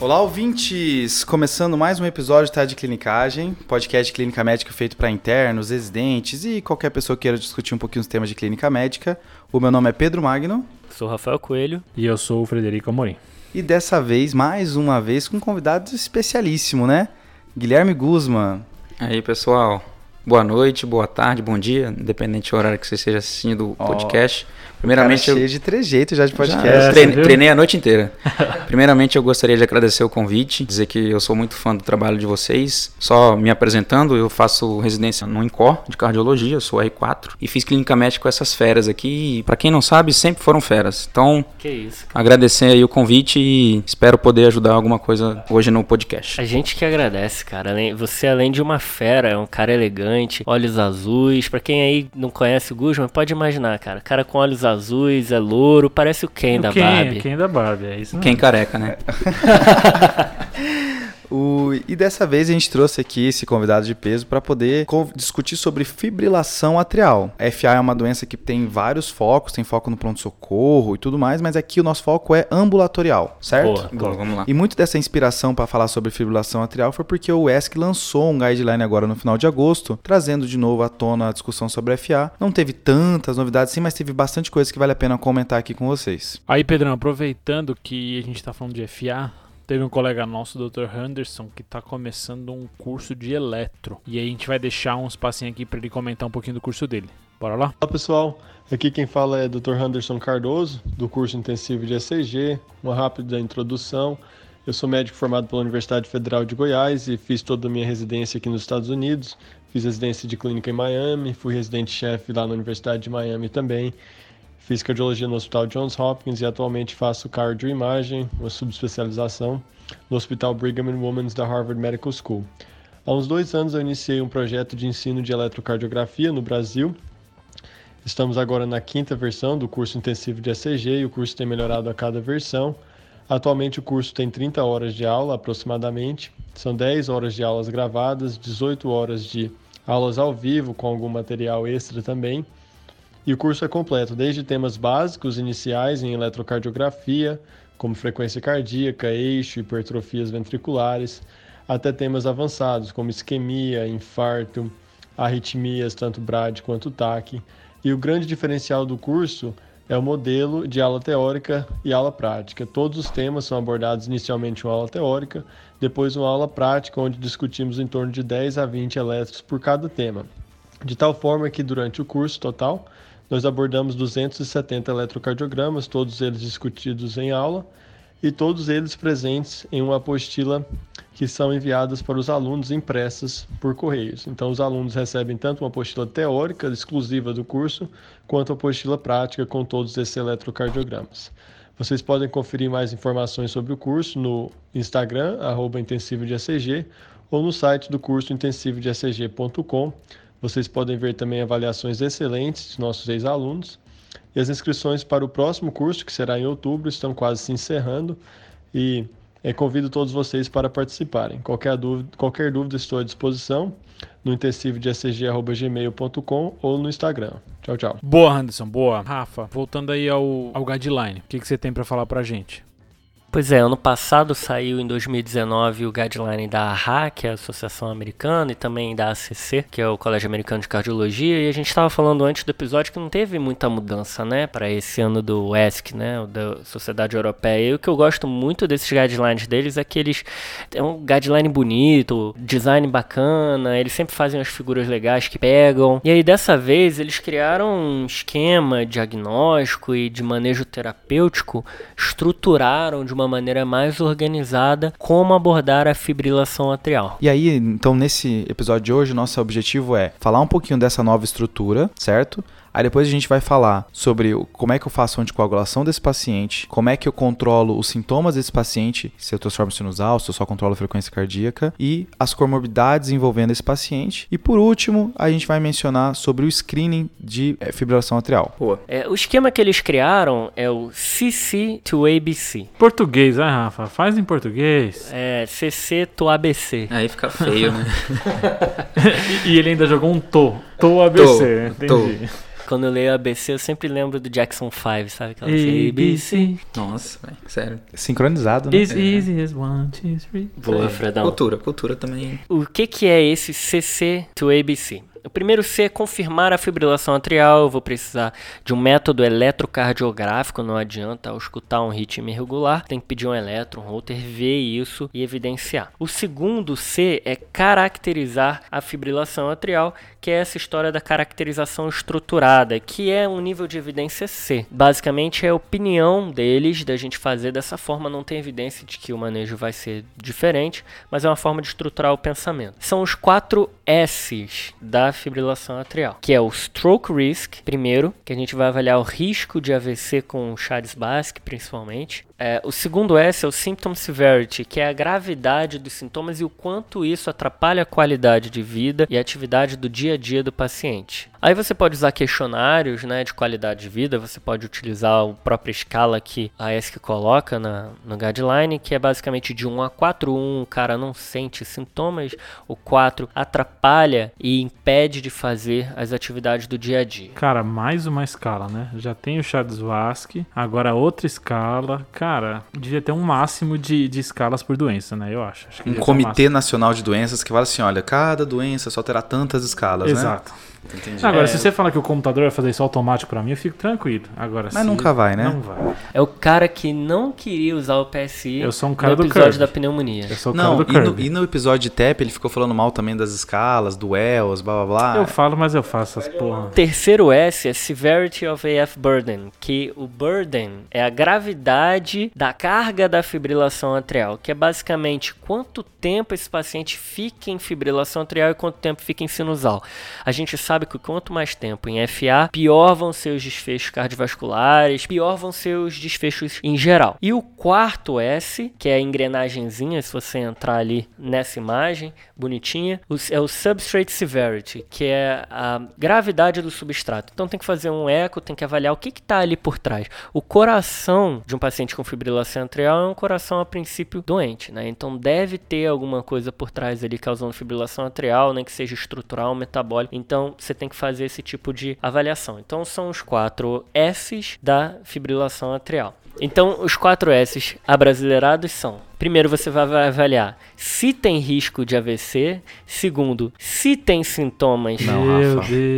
Olá, ouvintes! Começando mais um episódio tá, de Clinicagem, podcast de clínica médica feito para internos, residentes e qualquer pessoa que queira discutir um pouquinho os temas de clínica médica. O meu nome é Pedro Magno. Sou Rafael Coelho. E eu sou o Frederico Amorim. E dessa vez, mais uma vez, com um convidado especialíssimo, né? Guilherme Guzman. Aí, pessoal. Boa noite, boa tarde, bom dia, independente do horário que você esteja assistindo o podcast. Primeiramente, Cara, cheio eu... de trejeitos já de podcast. Já, é, treinei, treinei, a noite inteira. Primeiramente, eu gostaria de agradecer o convite, dizer que eu sou muito fã do trabalho de vocês. Só me apresentando, eu faço residência no INCOR de cardiologia, sou R4 e fiz clínica médica com essas feras aqui. E, para quem não sabe, sempre foram feras. Então, que isso. agradecer aí o convite e espero poder ajudar alguma coisa hoje no podcast. A gente que agradece, cara. Você além de uma fera, é um cara elegante, olhos azuis. Para quem aí não conhece o Guzman, pode imaginar, cara, cara com olhos azuis, é louro, parece o Ken o da Ken, Barbie. Ken da Barbie, é isso. Ken careca, né? O, e dessa vez a gente trouxe aqui esse convidado de peso para poder discutir sobre fibrilação atrial. A FA é uma doença que tem vários focos, tem foco no pronto-socorro e tudo mais, mas aqui o nosso foco é ambulatorial, certo? Boa, boa vamos lá. E muito dessa inspiração para falar sobre fibrilação atrial foi porque o ESC lançou um guideline agora no final de agosto, trazendo de novo à tona a discussão sobre a FA. Não teve tantas novidades sim, mas teve bastante coisa que vale a pena comentar aqui com vocês. Aí, Pedrão, aproveitando que a gente está falando de FA, Teve um colega nosso, o Dr. Henderson, que está começando um curso de eletro. E aí a gente vai deixar um espacinho aqui para ele comentar um pouquinho do curso dele. Bora lá? Olá pessoal, aqui quem fala é Dr. Henderson Cardoso, do curso intensivo de ECG. Uma rápida introdução. Eu sou médico formado pela Universidade Federal de Goiás e fiz toda a minha residência aqui nos Estados Unidos. Fiz residência de clínica em Miami, fui residente-chefe lá na Universidade de Miami também Fiz cardiologia no Hospital Johns Hopkins e atualmente faço cardioimagem, uma subespecialização, no Hospital Brigham and Women's da Harvard Medical School. Há uns dois anos eu iniciei um projeto de ensino de eletrocardiografia no Brasil. Estamos agora na quinta versão do curso intensivo de ECG e o curso tem melhorado a cada versão. Atualmente o curso tem 30 horas de aula aproximadamente, são 10 horas de aulas gravadas, 18 horas de aulas ao vivo com algum material extra também e o curso é completo, desde temas básicos iniciais em eletrocardiografia, como frequência cardíaca, eixo, hipertrofias ventriculares, até temas avançados, como isquemia, infarto, arritmias, tanto BRAD quanto TAC. E o grande diferencial do curso é o modelo de aula teórica e aula prática. Todos os temas são abordados inicialmente em uma aula teórica, depois uma aula prática, onde discutimos em torno de 10 a 20 elétrons por cada tema. De tal forma que durante o curso total, nós abordamos 270 eletrocardiogramas, todos eles discutidos em aula e todos eles presentes em uma apostila que são enviadas para os alunos impressas por correios. Então, os alunos recebem tanto uma apostila teórica exclusiva do curso, quanto a apostila prática com todos esses eletrocardiogramas. Vocês podem conferir mais informações sobre o curso no Instagram, arroba intensivo de ou no site do curso intensivo de vocês podem ver também avaliações excelentes de nossos ex-alunos. E as inscrições para o próximo curso, que será em outubro, estão quase se encerrando. E é, convido todos vocês para participarem. Qualquer dúvida, qualquer dúvida estou à disposição no intensivo de ecg.gmail.com ou no Instagram. Tchau, tchau. Boa, Anderson. Boa. Rafa, voltando aí ao, ao guideline, o que, que você tem para falar para gente? Pois é, ano passado saiu em 2019 o guideline da AHA, que é a Associação Americana, e também da ACC, que é o Colégio Americano de Cardiologia, e a gente estava falando antes do episódio que não teve muita mudança, né, para esse ano do ESC, né, da Sociedade Europeia. E o que eu gosto muito desses guidelines deles é que eles é um guideline bonito, design bacana, eles sempre fazem as figuras legais que pegam. E aí dessa vez eles criaram um esquema diagnóstico e de manejo terapêutico, estruturaram de uma uma maneira mais organizada como abordar a fibrilação atrial. E aí, então, nesse episódio de hoje, nosso objetivo é falar um pouquinho dessa nova estrutura, certo? Aí depois a gente vai falar sobre como é que eu faço a anticoagulação desse paciente, como é que eu controlo os sintomas desse paciente, se eu transformo sinusal, se eu só controlo a frequência cardíaca e as comorbidades envolvendo esse paciente. E por último, a gente vai mencionar sobre o screening de é, fibrilação atrial. Boa. É, o esquema que eles criaram é o CC to ABC. Português, né, Rafa? Faz em português. É, CC to ABC. Aí fica feio, né? e, e, ele ainda jogou um to. To ABC, tô, entendi. Tô. quando eu leio ABC, eu sempre lembro do Jackson 5, sabe? Aquela ABC. Nossa, velho, sério. Sincronizado, né? It's easy as one, two, three. Boa, Fredão. Cultura, cultura também. O que, que é esse CC to ABC? O primeiro C é confirmar a fibrilação atrial. Eu vou precisar de um método eletrocardiográfico. Não adianta eu escutar um ritmo irregular. Tem que pedir um eletro, um router, ver isso e evidenciar. O segundo C é caracterizar a fibrilação atrial, que é essa história da caracterização estruturada, que é um nível de evidência C. Basicamente é a opinião deles da gente fazer dessa forma. Não tem evidência de que o manejo vai ser diferente, mas é uma forma de estruturar o pensamento. São os quatro S's da fibrilação atrial, que é o stroke risk, primeiro, que a gente vai avaliar o risco de AVC com o Charles-Basque, principalmente. É, o segundo S é o symptom severity, que é a gravidade dos sintomas e o quanto isso atrapalha a qualidade de vida e a atividade do dia a dia do paciente. Aí você pode usar questionários né, de qualidade de vida, você pode utilizar a própria escala que a ESC coloca na, no guideline, que é basicamente de 1 a 4. 1, o cara não sente sintomas, o 4 atrapalha e impede de fazer as atividades do dia a dia. Cara, mais uma escala, né? Já tem o Charles-Vasque, agora outra escala. Cara, devia ter um máximo de, de escalas por doença, né? Eu acho. Acho que Um ter um comitê nacional de doenças que fala assim, olha, cada doença só terá tantas escalas, né? Exato. Entendi. Agora, É. se você falar que o computador vai fazer isso automático pra mim, eu fico tranquilo. Agora, Mas se- nunca vai, né? Não vai. É o cara que não queria usar o PSI Eu sou um cara no do episódio Kirby. da pneumonia. Eu sou o Não, cara do e no, e no episódio de TEP ele ficou falando mal também das escalas, do Wells, blá blá blá. Eu falo, mas eu faço essas porra. Terceiro S é Severity of AF Burden, que o burden é a gravidade da carga da fibrilação atrial, que é basicamente quanto tempo esse paciente fica em fibrilação atrial e quanto tempo fica em sinusal. A gente sabe que quanto mais tempo em FA, pior vão ser os desfechos cardiovasculares, pior vão ser os desfechos em geral. E o quarto S, que é a engrenagenzinha, se você entrar ali nessa imagem, bonitinha, é o Substrate Severity, que é a gravidade do substrato. Então tem que fazer um eco, tem que avaliar o que está ali por trás. O coração de um paciente com fibrilação atrial é um coração a princípio doente, né? Então deve ter alguma coisa por trás ali causando fibrilação atrial, nem que seja estrutural, metabólico. Então você tem que fazer esse tipo de avaliação. Então são os quatro S's da fibrilação atrial. Então, os quatro S's abrasileirados são: primeiro, você vai avaliar se tem risco de AVC. Segundo, se tem sintomas Não,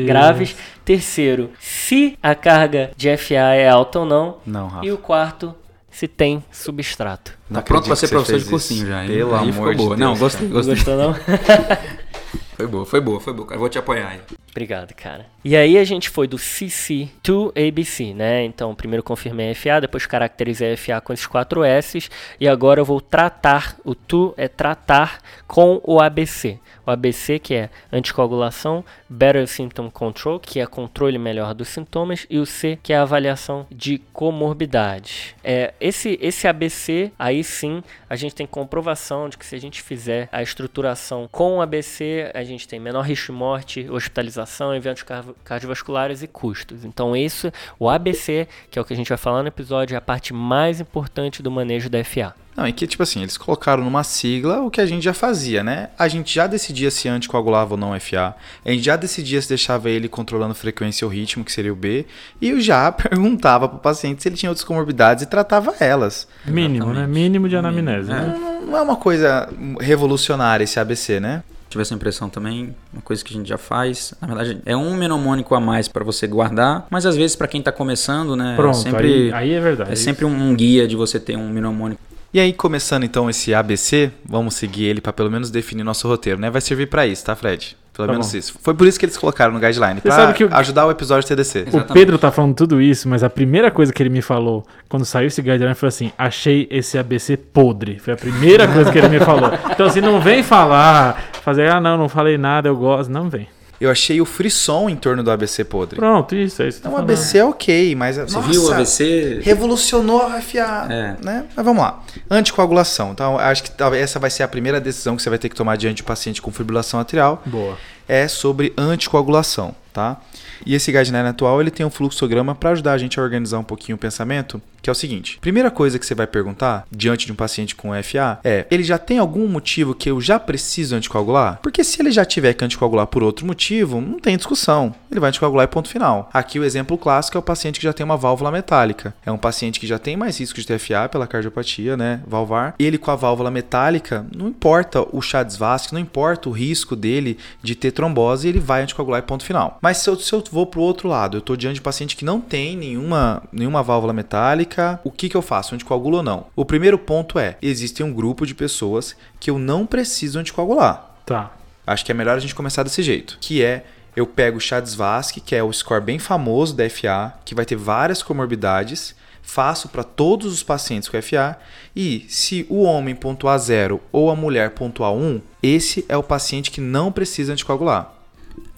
graves. Terceiro, se a carga de FA é alta ou não. Não, Rafa. E o quarto, se tem substrato. Não Tá pronto pra acredito ser professor de cursinho isso. já. hein? Pelo Aí amor ficou de boa. Deus. Não, gostei, Não gostei. gostou, não? Foi boa, foi boa, foi boa, cara. Vou te apoiar aí. Obrigado, cara. E aí a gente foi do CC to ABC, né? Então, primeiro confirmei FA, depois caracterizei FA com esses quatro S's, e agora eu vou tratar, o to é tratar com o ABC. O ABC que é anticoagulação, Better Symptom Control, que é controle melhor dos sintomas, e o C que é avaliação de comorbidades. É, esse, esse ABC, aí sim, a gente tem comprovação de que se a gente fizer a estruturação com o ABC, a gente tem menor risco de morte, hospitalização, eventos cardio- cardiovasculares e custos. Então, isso, o ABC, que é o que a gente vai falar no episódio, é a parte mais importante do manejo da FA. Não, e que tipo assim, eles colocaram numa sigla o que a gente já fazia, né? A gente já decidia se anticoagulava ou não FA. A gente já decidia se deixava ele controlando frequência ou ritmo, que seria o B. E eu já perguntava pro paciente se ele tinha outras comorbidades e tratava elas. Mínimo, né? Exatamente. Mínimo de anamnese. É. né? Não não é uma coisa revolucionária esse ABC, né? Tive essa impressão também, uma coisa que a gente já faz. Na verdade, é um mnemônico a mais para você guardar, mas às vezes para quem tá começando, né, Pronto, é sempre aí, aí é verdade. é sempre um guia de você ter um mnemônico. E aí, começando então esse ABC, vamos seguir ele para pelo menos definir nosso roteiro, né? Vai servir para isso, tá, Fred? Pelo Tá menos bom. isso. Foi por isso que eles colocaram no guideline, Você pra sabe que o- ajudar o episódio TDC. O Pedro tá falando tudo isso, mas a primeira coisa que ele me falou quando saiu esse guideline foi assim: achei esse ABC podre. Foi a primeira coisa que ele me falou. Então, assim, não vem falar, fazer, ah, não, não falei nada, eu gosto. Não vem. Eu achei o frisson em torno do ABC podre. Pronto, isso, é isso. Então, o tô falando. ABC é ok, mas. Você nossa, viu o AVC? Revolucionou a FA, É. né? Mas vamos lá. Anticoagulação. Então, acho que essa vai ser a primeira decisão que você vai ter que tomar diante do paciente com fibrilação atrial. Boa. É sobre anticoagulação. Tá? E esse guideline atual ele tem um fluxograma para ajudar a gente a organizar um pouquinho o pensamento, que é o seguinte: primeira coisa que você vai perguntar diante de um paciente com FA é: ele já tem algum motivo que eu já preciso anticoagular? Porque se ele já tiver que anticoagular por outro motivo, não tem discussão. Ele vai anticoagular e ponto final. Aqui o exemplo clássico é o paciente que já tem uma válvula metálica. É um paciente que já tem mais risco de TFA pela cardiopatia, né, valvar. Ele com a válvula metálica, não importa o Chades vasco, não importa o risco dele de ter trombose, ele vai anticoagular e ponto final. Mas se eu, se eu vou pro outro lado, eu estou diante de um paciente que não tem nenhuma, nenhuma válvula metálica, o que, que eu faço? Anticoagulo ou não? O primeiro ponto é: existe um grupo de pessoas que eu não preciso anticoagular. Tá. Acho que é melhor a gente começar desse jeito, que é eu pego o Chades-Vasque, que é o score bem famoso da FA, que vai ter várias comorbidades, faço para todos os pacientes com FA e se o homem pontuar 0 ou a mulher pontuar 1, um, esse é o paciente que não precisa anticoagular.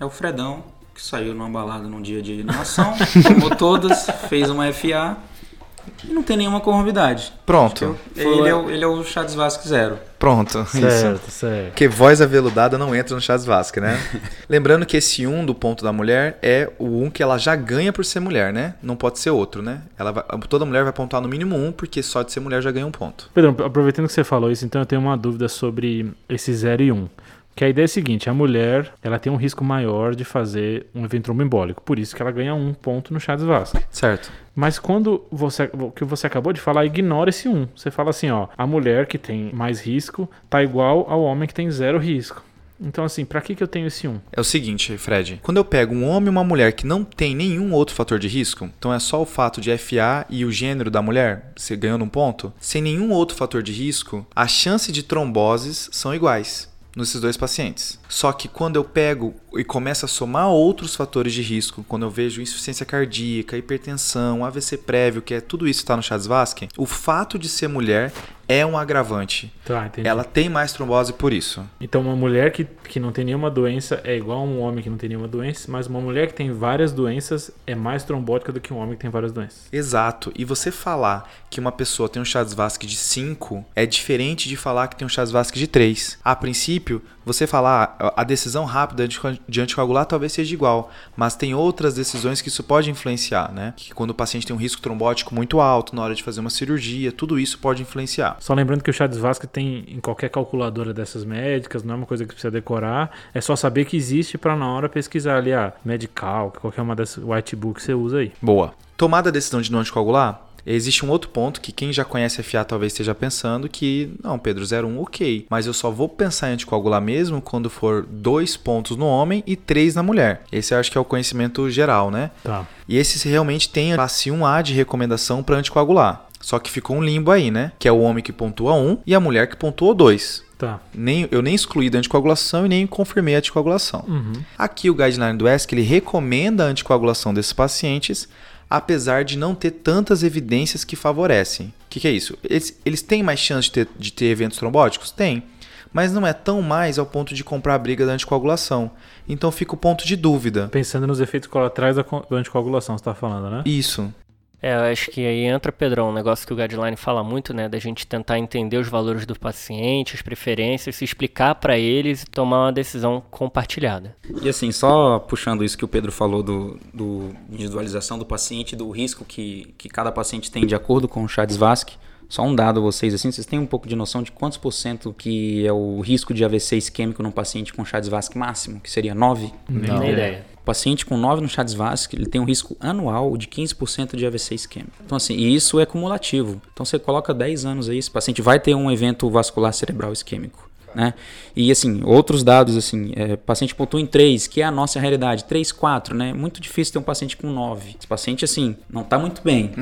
É o Fredão, que saiu numa balada num dia de animação, tomou todas, fez uma FA e não tem nenhuma comorbidade. Pronto. Ele é, o, ele é o Chades Vasque zero. Pronto, Certo, isso. certo. Porque voz aveludada não entra no Chades Vasque, né? Lembrando que esse 1 um do ponto da mulher é o 1 um que ela já ganha por ser mulher, né? Não pode ser outro, né? Ela vai, toda mulher vai pontuar no mínimo 1, um, porque só de ser mulher já ganha um ponto. Pedro, aproveitando que você falou isso, então eu tenho uma dúvida sobre esse 0 e 1. Um. Que a ideia é a seguinte, a mulher ela tem um risco maior de fazer um evento tromboembólico, por isso que ela ganha um ponto no Chades Vasco. Certo. Mas quando você, o que você acabou de falar, ignora esse um. Você fala assim, ó, a mulher que tem mais risco tá igual ao homem que tem zero risco. Então, assim, para que, que eu tenho esse 1? É o seguinte, Fred. Quando eu pego um homem e uma mulher que não tem nenhum outro fator de risco, então é só o fato de FA e o gênero da mulher, você ganhando um ponto, sem nenhum outro fator de risco, a chance de tromboses são iguais nesses dois pacientes. Só que quando eu pego e começo a somar outros fatores de risco, quando eu vejo insuficiência cardíaca, hipertensão, AVC prévio, que é tudo isso está no Chades-Vasque, o fato de ser mulher é um agravante. Tá, entendi. Ela tem mais trombose por isso. Então, uma mulher que, que não tem nenhuma doença é igual a um homem que não tem nenhuma doença, mas uma mulher que tem várias doenças é mais trombótica do que um homem que tem várias doenças. Exato. E você falar que uma pessoa tem um Chades-Vasque de 5 é diferente de falar que tem um Chades-Vasque de 3. A princípio, você falar a decisão rápida de anticoagular talvez seja igual, mas tem outras decisões que isso pode influenciar, né? Que quando o paciente tem um risco trombótico muito alto na hora de fazer uma cirurgia, tudo isso pode influenciar. Só lembrando que o Chades Vasque tem em qualquer calculadora dessas médicas, não é uma coisa que precisa decorar, é só saber que existe para na hora pesquisar ali a Medical, qualquer uma dessas whitebook que você usa aí. Boa. Tomada a decisão de não anticoagular, Existe um outro ponto que quem já conhece FA talvez esteja pensando que, não, Pedro, 01 ok, mas eu só vou pensar em anticoagular mesmo quando for dois pontos no homem e três na mulher. Esse eu acho que é o conhecimento geral, né? Tá. E esse realmente tem a classe 1A de recomendação para anticoagular. Só que ficou um limbo aí, né? Que é o homem que pontua 1 e a mulher que pontua 2. Tá. Nem, eu nem excluí da anticoagulação e nem confirmei a anticoagulação. Uhum. Aqui o guideline do ESC ele recomenda a anticoagulação desses pacientes, apesar de não ter tantas evidências que favorecem. O que, que, é isso? Eles, eles têm mais chance de ter, de ter eventos trombóticos? Tem. Mas não é tão mais ao ponto de comprar a briga da anticoagulação. Então fica o ponto de dúvida. Pensando nos efeitos colaterais da, da anticoagulação, você está falando, né? Isso. É, eu acho que aí entra, Pedrão, um negócio que o Guideline fala muito, né? Da gente tentar entender os valores do paciente, as preferências, se explicar para eles e tomar uma decisão compartilhada. E assim, só puxando isso que o Pedro falou do, do individualização do paciente, do risco que, que cada paciente tem de acordo com o Chades-Vasque, só um dado a vocês, assim, vocês têm um pouco de noção de quantos por cento que é o risco de AVC isquêmico num paciente com Chades-Vasque máximo, que seria 9? Não. Nem ideia. O paciente com 9 no Chades-Vasque, ele tem um risco anual de 15% de AVC isquêmico. Então assim, e isso é cumulativo. Então você coloca 10 anos aí, esse paciente vai ter um evento vascular cerebral isquêmico. Né? E assim, outros dados, assim, é, paciente pontua em 3, que é a nossa realidade, 3, 4, né? Muito difícil ter um paciente com 9. Esse paciente, assim, não está muito bem.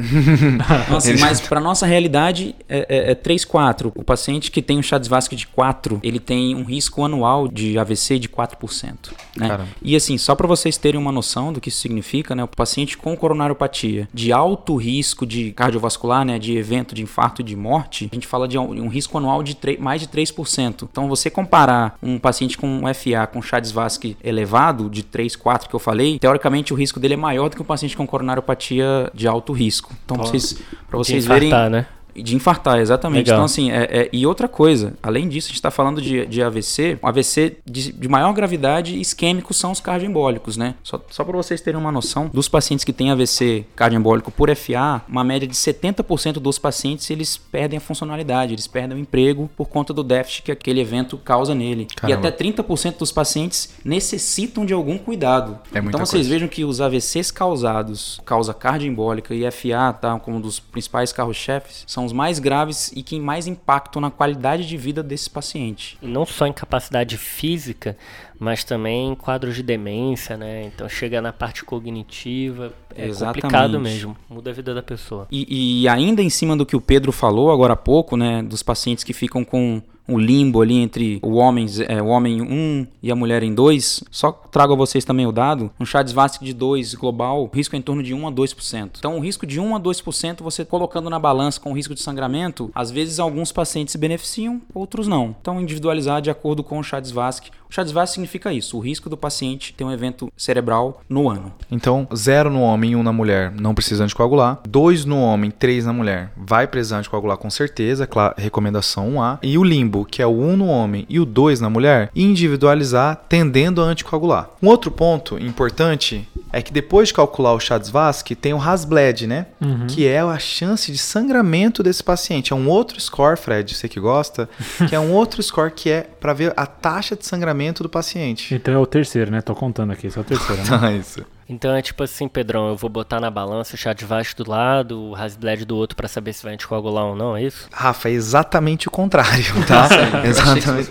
então, assim, mas para nossa realidade é, é, é 3, 4. O paciente que tem um Chades-Vasque de 4, ele tem um risco anual de AVC de 4%. Né? E assim, só para vocês terem uma noção do que isso significa, né? O paciente com coronariopatia de alto risco de cardiovascular, né? De evento de infarto e de morte, a gente fala de um, um risco anual de 3, mais de 3%. Então, você comparar um paciente com um FA com Chades-Vasque elevado, de 3, 4 que eu falei, teoricamente o risco dele é maior do que um paciente com coronariopatia de alto risco. Então, vocês, para vocês infartar, verem... né? De infartar, exatamente. Legal. Então, assim, é, é- e outra coisa, além disso, a gente está falando de, de AVC. O AVC de, de maior gravidade isquêmico são os cardioembólicos, né? Só, só para vocês terem uma noção, dos pacientes que têm AVC cardioembólico por FA, uma média de 70% dos pacientes eles perdem a funcionalidade, eles perdem o emprego por conta do déficit que aquele evento causa nele. Caramba. E até 30% dos pacientes necessitam de algum cuidado. É então vocês coisa. vejam que os AVCs causados, causa cardioembólica e FA, tá, como um dos principais carros-chefes, são os mais graves e que mais impactam na qualidade de vida desse paciente. E não só em capacidade física, mas também quadros de demência, né? Então chega na parte cognitiva, é Exatamente. complicado mesmo, muda a vida da pessoa. E, e ainda em cima do que o Pedro falou agora há pouco, né, dos pacientes que ficam com um limbo ali entre o homem, é, o homem 1 e a mulher em 2, só trago a vocês também o dado, um Chades-Vasque de 2 global, o risco é em torno de 1 a 2%. Então o risco de 1 a 2%, você colocando na balança com o risco de sangramento, às vezes alguns pacientes se beneficiam, outros não. Então individualizar de acordo com o Chades-Vasque. O Chades-Vasque significa isso, o risco do paciente ter um evento cerebral no ano. Então, zero no homem e um na mulher, não precisa anticoagular. Dois no homem, três na mulher, vai precisar anticoagular com certeza, cla- recomendação 1A. E o limbo, que é o 1 no homem e o 2 na mulher, individualizar tendendo a anticoagular. Um outro ponto importante é que depois de calcular o Chades-Vasque, tem o Hasbled, né? Que é a chance de sangramento desse paciente. É um outro score, Fred, você que gosta, que é um outro score que é para ver a taxa de sangramento do paciente. Então é o terceiro, né? Tô contando aqui, esse é o terceiro, né? Ah, isso. Então é tipo assim, Pedrão, eu vou botar na balança o chat vasto do lado, o Hasbled do outro pra saber se vai anticoagular ou não, é isso? Rafa, é exatamente o contrário, tá? exatamente.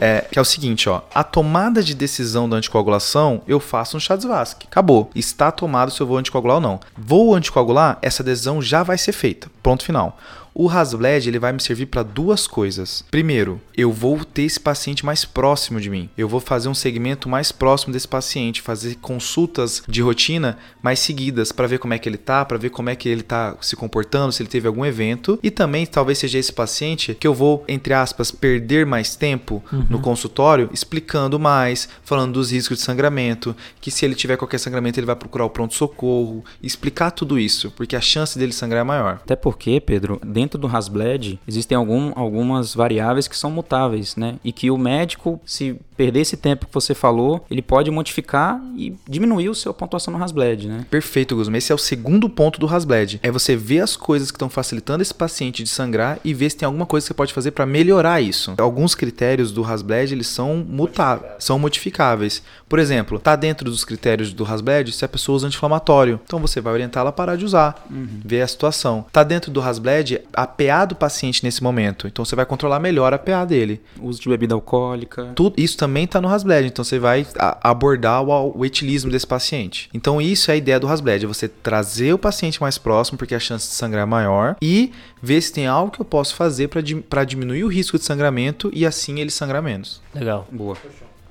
É, que é o seguinte, ó. A tomada de decisão da anticoagulação, eu faço um Chades-Vasque. Acabou. Está tomado se eu vou anticoagular ou não. Vou anticoagular, essa decisão já vai ser feita. Ponto final. O Hasbled ele vai me servir para duas coisas. Primeiro, eu vou ter esse paciente mais próximo de mim. Eu vou fazer um segmento mais próximo desse paciente, fazer consultas de rotina mais seguidas para ver como é que ele tá, para ver como é que ele tá se comportando, se ele teve algum evento. E também talvez seja esse paciente que eu vou, entre aspas, perder mais tempo no consultório explicando mais, falando dos riscos de sangramento, que se ele tiver qualquer sangramento ele vai procurar o pronto socorro, explicar tudo isso, porque a chance dele sangrar é maior. Até porque, Pedro, dentro do Hasbled existem algum, algumas variáveis que são mutáveis, né? E que o médico, se perder esse tempo que você falou, ele pode modificar e diminuir o seu pontuação no Hasbled, né? Perfeito, Guzman. Esse é o segundo ponto do Hasbled. É você ver as coisas que estão facilitando esse paciente de sangrar e ver se tem alguma coisa que você pode fazer para melhorar isso. Alguns critérios do Hasbled, eles são mutáveis, são modificáveis. Por exemplo, tá dentro dos critérios do Hasbled se a pessoa usa anti-inflamatório. Então você vai orientar ela a parar de usar, ver a situação. Tá dentro do Hasbled a PA do paciente nesse momento. Então você vai controlar melhor a PA dele. Uso de bebida alcoólica. Tudo isso também está no Hasbled, então você vai abordar o, o etilismo desse paciente. Então isso é a ideia do Hasbled, é você trazer o paciente mais próximo, porque a chance de sangrar é maior, e ver se tem algo que eu posso fazer para diminuir o risco de sangramento e assim ele sangrar menos. Legal. Boa.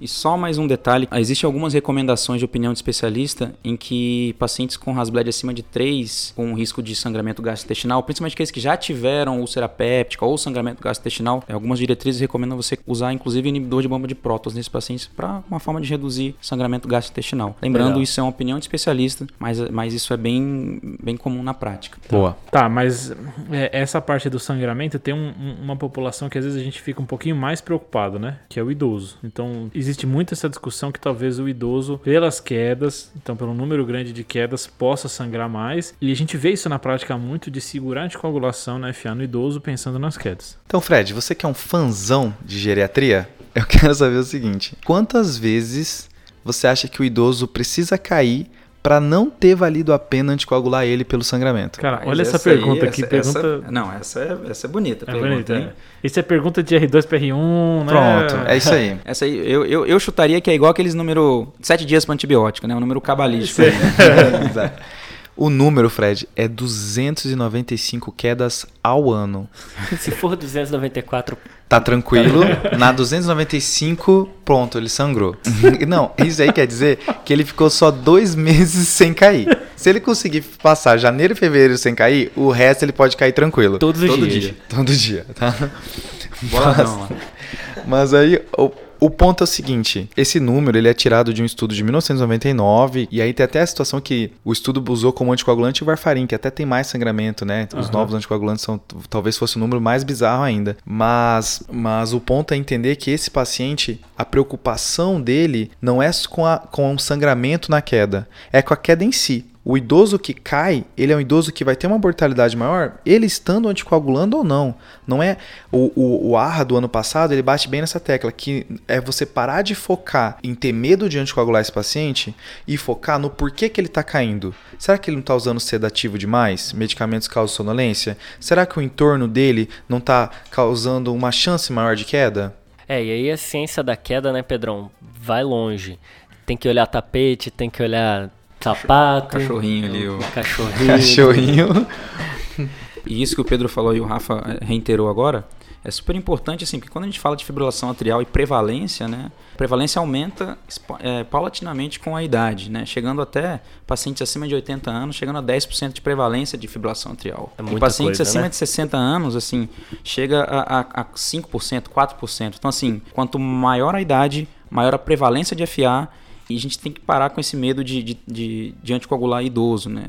E só mais um detalhe, existem algumas recomendações de opinião de especialista em que pacientes com Hasbled acima de 3, com risco de sangramento gastrointestinal, principalmente aqueles que já tiveram úlcera péptica ou sangramento gastrointestinal, eh, algumas diretrizes recomendam você usar inclusive inibidor de bomba de prótons nesses pacientes para uma forma de reduzir sangramento gastrointestinal. Lembrando, Legal. isso é uma opinião de especialista, mas, mas isso é bem, bem comum na prática. Boa. Tá, mas é, essa parte do sangramento tem um- uma população que às vezes a gente fica um pouquinho mais preocupado, né? Que é o idoso. Então, existe muito essa discussão que talvez o idoso, pelas quedas, então pelo número grande de quedas, possa sangrar mais. E a gente vê isso na prática muito de segurar a anticoagulação na FA no idoso pensando nas quedas. Então, Fred, você que é um fanzão de geriatria, eu quero saber o seguinte: quantas vezes você acha que o idoso precisa cair para não ter valido a pena anticoagular ele pelo sangramento? Cara, Mas olha essa, aí, pergunta aqui. essa- pergunta. essa- não, essa é, essa é bonita. a é pergunta, bonita, né? Isso é pergunta de R2 para R1, né? Pronto, é isso aí. Essa aí, eu, eu, eu chutaria que é igual aqueles número 7 dias para antibiótico, né? Um número cabalístico. Exato. O número, Fred, é 295 quedas ao ano. Se for 294, Tá tranquilo. Na 295, pronto, ele sangrou. Não, isso aí quer dizer que ele ficou só dois meses sem cair. Se ele conseguir passar janeiro e fevereiro sem cair, o resto ele pode cair tranquilo. todos os Todo dias. dia. Todo dia, tá? Boladão lá. Mas aí, o- O ponto é o seguinte, esse número ele é tirado de um estudo de 1999 e aí tem até a situação que o estudo usou como anticoagulante o varfarin, que até tem mais sangramento, né? Os Aham. novos anticoagulantes são talvez fosse um número mais bizarro ainda. Mas, mas o ponto é entender que esse paciente, a preocupação dele não é com, a, com o sangramento na queda, é com a queda em si. O idoso que cai, ele é um idoso que vai ter uma mortalidade maior, ele estando anticoagulando ou não. Não é o, o, o ARRA do ano passado, ele bate bem nessa tecla, que é você parar de focar em ter medo de anticoagular esse paciente e focar no porquê que ele está caindo. Será que ele não está usando sedativo demais? Medicamentos causam sonolência? Será que o entorno dele não está causando uma chance maior de queda? É, e aí a ciência da queda, né, Pedrão, vai longe. Tem que olhar tapete, tem que olhar sapato. Cachorrinho ali, o- Cachorrinho. Cachorrinho. E isso que o Pedro falou e o Rafa eh, reiterou agora é super importante, assim, porque quando a gente fala de fibrilação atrial e prevalência, né? A prevalência aumenta eh, paulatinamente com a idade, né? Chegando até pacientes acima de 80 anos, chegando a 10% de prevalência de fibrilação atrial. É e pacientes coisa, acima né? de 60 anos, assim, chega a, a, a 5%, 4%. Então, assim, quanto maior a idade, maior a prevalência de FA e a gente tem que parar com esse medo de, de, de, de anticoagular idoso, né?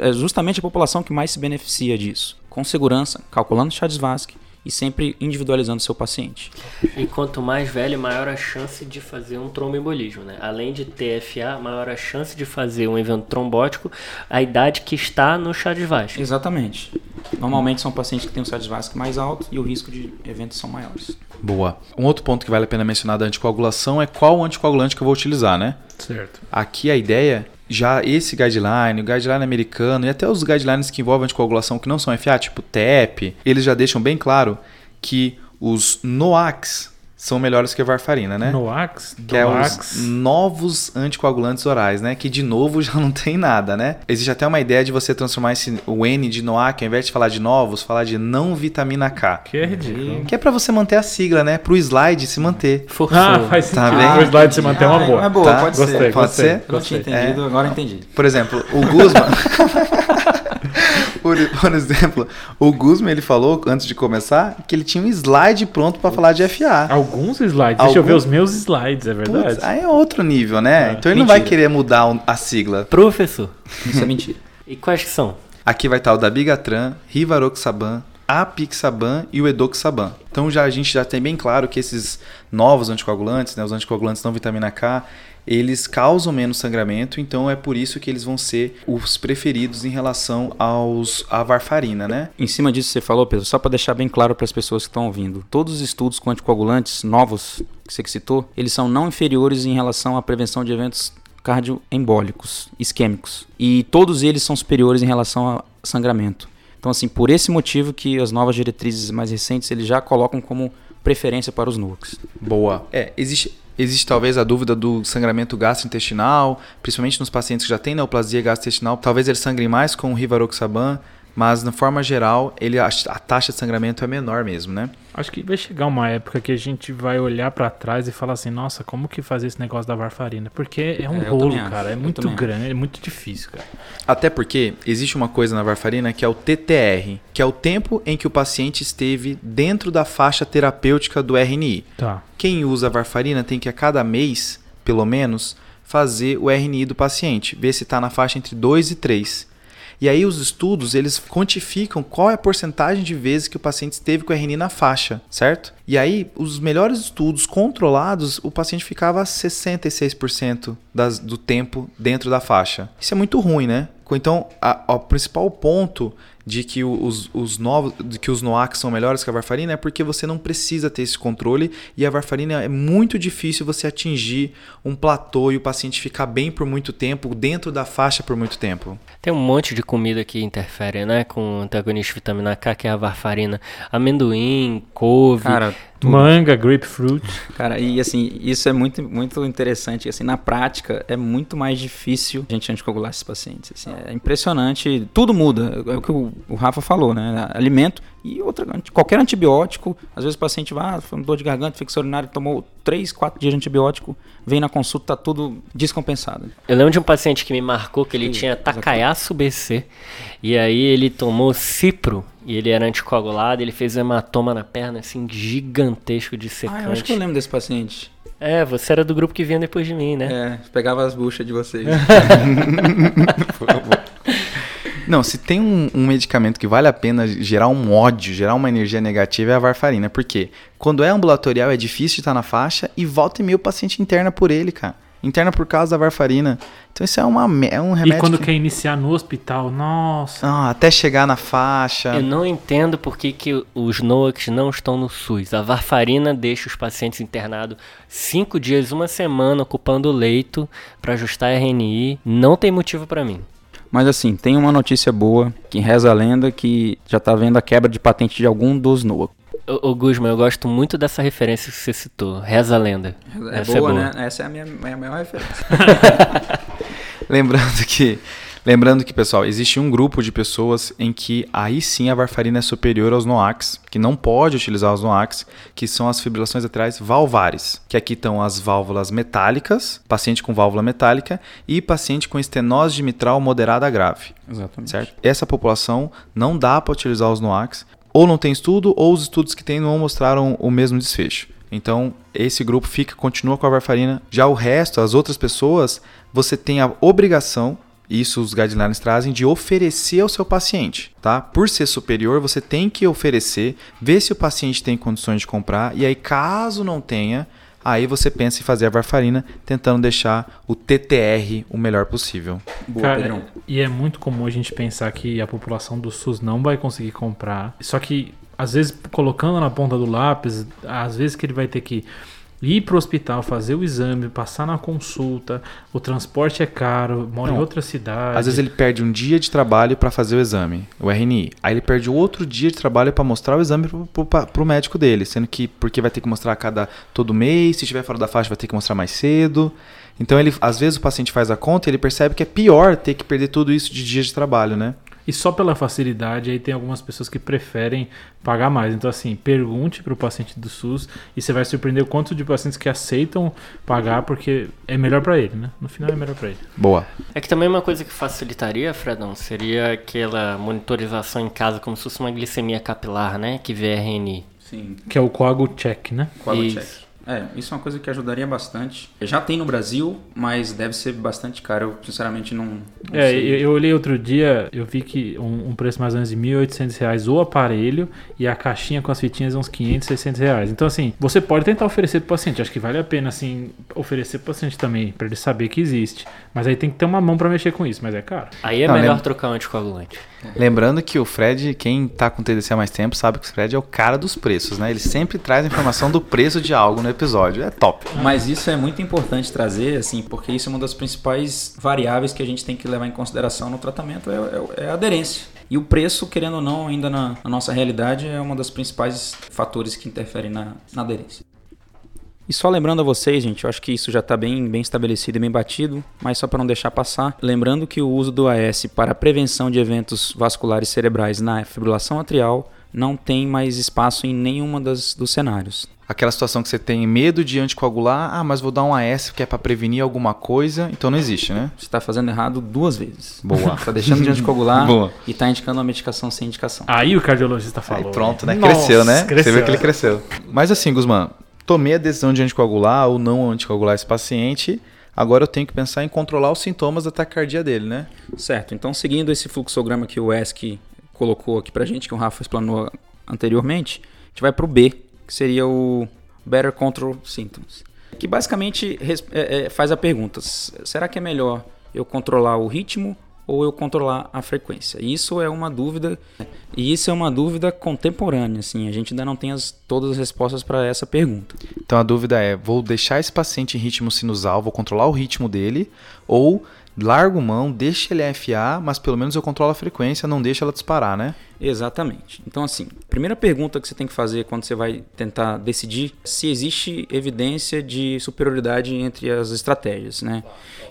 É justamente a população que mais se beneficia disso. Com segurança, calculando chá de Vasque e sempre individualizando seu paciente. E quanto mais velho, maior a chance de fazer um tromboembolismo, né? Além de TFA, maior a chance de fazer um evento trombótico, a idade que está no chá de Vasco. Exatamente. Normalmente são pacientes que têm um chá de Vasque mais alto e o risco de eventos são maiores. Boa. Um outro ponto que vale a pena mencionar da anticoagulação é qual anticoagulante que eu vou utilizar, né? Certo. Aqui a ideia, já esse guideline, o guideline americano e até os guidelines que envolvem anticoagulação que não são FA, tipo TEP, eles já deixam bem claro que os NOACs são melhores que a varfarina, né? Noax, Que é os novos anticoagulantes orais, né? Que de novo já não tem nada, né? Existe até uma ideia de você transformar esse, o N de NOAC, ao invés de falar de novos, falar de não vitamina K. Que é ridículo. Que é pra você manter a sigla, né? Pro slide se manter. Forçou. Ah, faz sentido. Tá bem? o slide se manter uma Ah, boa. É boa, Tá? pode Gostei, ser. Pode gostei. ser? Eu não tinha entendido, agora entendi. Por exemplo, o Guzman. por, por exemplo, o Guzman ele falou antes de começar que ele tinha um slide pronto pra falar de FA. Alguns slides. Deixa eu ver os meus slides, é verdade. Putz, aí é outro nível, né? É. Então ele não vai Mentira. querer mudar a sigla. Professor, Isso é mentira. e quais que são? Aqui vai estar o Dabigatran, Rivaroxaban, Apixaban e o Edoxaban. Então já a gente já tem bem claro que esses novos anticoagulantes, né, os anticoagulantes não vitamina K, eles causam menos sangramento, então é por isso que eles vão ser os preferidos em relação aos à varfarina, né? Em cima disso que você falou, Pedro, só para deixar bem claro para as pessoas que estão ouvindo, todos os estudos com anticoagulantes novos que você citou, eles são não inferiores em relação à prevenção de eventos cardioembólicos, isquêmicos. E todos eles são superiores em relação a sangramento. Então, assim, por esse motivo que as novas diretrizes mais recentes eles já colocam como preferência para os NUCs. Boa. É, existe, existe talvez a dúvida do sangramento gastrointestinal, principalmente nos pacientes que já têm neoplasia gastrointestinal. Talvez eles sangrem mais com o Rivaroxaban, mas na forma geral, ele, a, a taxa de sangramento é menor mesmo, né? Acho que vai chegar uma época que a gente vai olhar pra trás e falar assim, nossa, como que fazer esse negócio da varfarina? Porque é um É, rolo, acho, cara. É eu muito também acho. grande, é muito difícil, cara. Até porque existe uma coisa na varfarina que é o TTR, que é o tempo em que o paciente esteve dentro da faixa terapêutica do RNI. Tá. Quem usa a varfarina tem que a cada mês, pelo menos, fazer o RNI do paciente, ver se está na faixa entre 2 e 3. E aí os estudos, eles quantificam qual é a porcentagem de vezes que o paciente esteve com RNI na faixa, certo? E aí, os melhores estudos controlados, o paciente ficava 66% das, do tempo dentro da faixa. Isso é muito ruim, né? Então, o principal ponto de que o- os, os novos, de que os NOACs são melhores que a varfarina é porque você não precisa ter esse controle e a varfarina é muito difícil você atingir um platô e o paciente ficar bem por muito tempo, dentro da faixa por muito tempo. Tem um monte de comida que interfere, né? Com antagonista de vitamina K, que é a varfarina. Amendoim, couve. Cara, tudo. Manga, grapefruit. Cara, e assim, isso é muito, muito interessante. Assim, na prática, é muito mais difícil a gente anticoagular esses pacientes. assim, é impressionante. Tudo muda. É o que o, o Rafa falou, né? Alimento e outra, qualquer antibiótico. Às vezes o paciente vai, ah, foi um dor de garganta, infecção urinária, tomou 3, 4 dias de antibiótico, vem na consulta, tá tudo descompensado. Eu lembro de um paciente que me marcou que ele Sim, tinha. Takayasu BC. E aí ele tomou Cipro. E ele era anticoagulado. Ele fez um hematoma na perna, assim, gigantesco de Ah, eu acho que eu secante. lembro desse paciente. É, você era do grupo que vinha depois de mim, né? É, pegava as buchas de vocês. Não, se tem um, um medicamento que vale a pena gerar um ódio, gerar uma energia negativa, é a varfarina. Por quê? Quando é ambulatorial é difícil de estar na faixa e volta e meio o paciente interna por ele, cara. Interna por causa da varfarina. Então isso é, uma, é um E remédio quando que- quer iniciar no hospital, nossa. Ah, até chegar na faixa. Eu não entendo por que, que os NOACs não estão no SUS. A varfarina deixa os pacientes internados cinco dias, uma semana, ocupando o leito para ajustar a RNI. Não tem motivo para mim. Mas assim, tem uma notícia boa que reza a lenda que já tá vendo a quebra de patente de algum dos NOAA. Ô, ô Guzman, eu gosto muito dessa referência que você citou. Reza a lenda. É Essa boa, é boa. né? Essa é a minha, minha maior referência. Lembrando que, lembrando que, pessoal, existe um grupo de pessoas em que aí sim a varfarina é superior aos NOACs, que não pode utilizar os NOACs, que são as fibrilações atriais valvares, que aqui estão as válvulas metálicas, paciente com válvula metálica e paciente com estenose mitral moderada grave, Exatamente. certo? Essa população não dá para utilizar os NOACs, ou não tem estudo, ou os estudos que tem não mostraram o mesmo desfecho. Então, esse grupo fica, continua com a varfarina. Já o resto, as outras pessoas, você tem a obrigação, isso os guidelines trazem, de oferecer ao seu paciente, tá? Por ser superior, você tem que oferecer, ver se o paciente tem condições de comprar, e aí, caso não tenha, aí você pensa em fazer a varfarina, tentando deixar o TTR o melhor possível. Boa, Cara, Pedrão. e é muito comum a gente pensar que a população do SUS não vai conseguir comprar. Só que, às vezes, colocando na ponta do lápis, às vezes que ele vai ter que ir pro hospital, fazer o exame, passar na consulta, o transporte é caro, mora em outra cidade. Às vezes ele perde um dia de trabalho para fazer o exame, o RNI. Aí ele perde outro dia de trabalho para mostrar o exame pro, pro, pa- pro médico dele, sendo que porque vai ter que mostrar a cada todo mês, se estiver fora da faixa vai ter que mostrar mais cedo. Então ele, às vezes o paciente faz a conta e ele percebe que é pior ter que perder tudo isso de dias de trabalho, né? E só pela facilidade, aí tem algumas pessoas que preferem pagar mais. Então, assim, pergunte para o paciente do SUS e você vai surpreender o quanto de pacientes que aceitam pagar porque é melhor para ele, né? No final é melhor para ele. Boa. É que também uma coisa que facilitaria, Fredão, seria aquela monitorização em casa como se fosse uma glicemia capilar, né? Que vê RNI. Sim. Que é o coago check, né? Isso. check? É, isso é uma coisa que ajudaria bastante. Já tem no Brasil, mas deve ser bastante caro. Eu, sinceramente, não, não É, sei. eu, eu olhei outro dia, eu vi que um, um preço mais ou menos de 1.800 reais o aparelho e a caixinha com as fitinhas uns 500, 600 reais. Então, assim, você pode tentar oferecer pro paciente. Acho que vale a pena, assim, oferecer pro paciente também, para ele saber que existe. Mas aí tem que ter uma mão para mexer com isso, mas é caro. Aí é Não, melhor lembra- trocar um anticoagulante. Lembrando que o Fred, quem tá com TDC há mais tempo, sabe que o Fred é o cara dos preços, né? Ele sempre traz informação do preço de algo no episódio. É top. Mas isso é muito importante trazer, assim, porque isso é uma das principais variáveis que a gente tem que levar em consideração no tratamento, é, é- é a aderência. E o preço, querendo ou não, ainda na, na nossa realidade, é uma das principais fatores que interferem na, na aderência. E só lembrando a vocês, gente, eu acho que isso já está bem, bem estabelecido e bem batido, mas só para não deixar passar, lembrando que o uso do AS para a prevenção de eventos vasculares cerebrais na fibrilação atrial não tem mais espaço em nenhuma das, dos cenários. Aquela situação que você tem medo de anticoagular, ah, mas vou dar um AS que é pra prevenir alguma coisa, então não existe, né? Você está fazendo errado duas vezes. Boa. Está deixando de anticoagular Boa. e está indicando uma medicação sem indicação. Aí o cardiologista falou. Aí pronto, né? Nossa, cresceu, né? Cresceu. Você vê que ele cresceu. Mas assim, Guzmán, tomei a decisão de anticoagular ou não anticoagular esse paciente. Agora eu tenho que pensar em controlar os sintomas da taquicardia dele, né? Certo, então seguindo esse fluxograma que o ESC colocou aqui pra gente, que o Rafa explanou anteriormente, a gente vai pro B, que seria o Better Control Symptoms. Que basicamente é- é, faz a pergunta: será que é melhor eu controlar o ritmo ou eu controlar a frequência? Isso é uma dúvida, e isso é uma dúvida contemporânea, assim, a gente ainda não tem as- todas as respostas para essa pergunta. Então a dúvida é: vou deixar esse paciente em ritmo sinusal, vou controlar o ritmo dele, ou largo mão, deixa ele FA, mas pelo menos eu controlo a frequência, não deixa ela disparar, né? Exatamente. Então, assim, primeira pergunta que você tem que fazer quando você vai tentar decidir se existe evidência de superioridade entre as estratégias, né?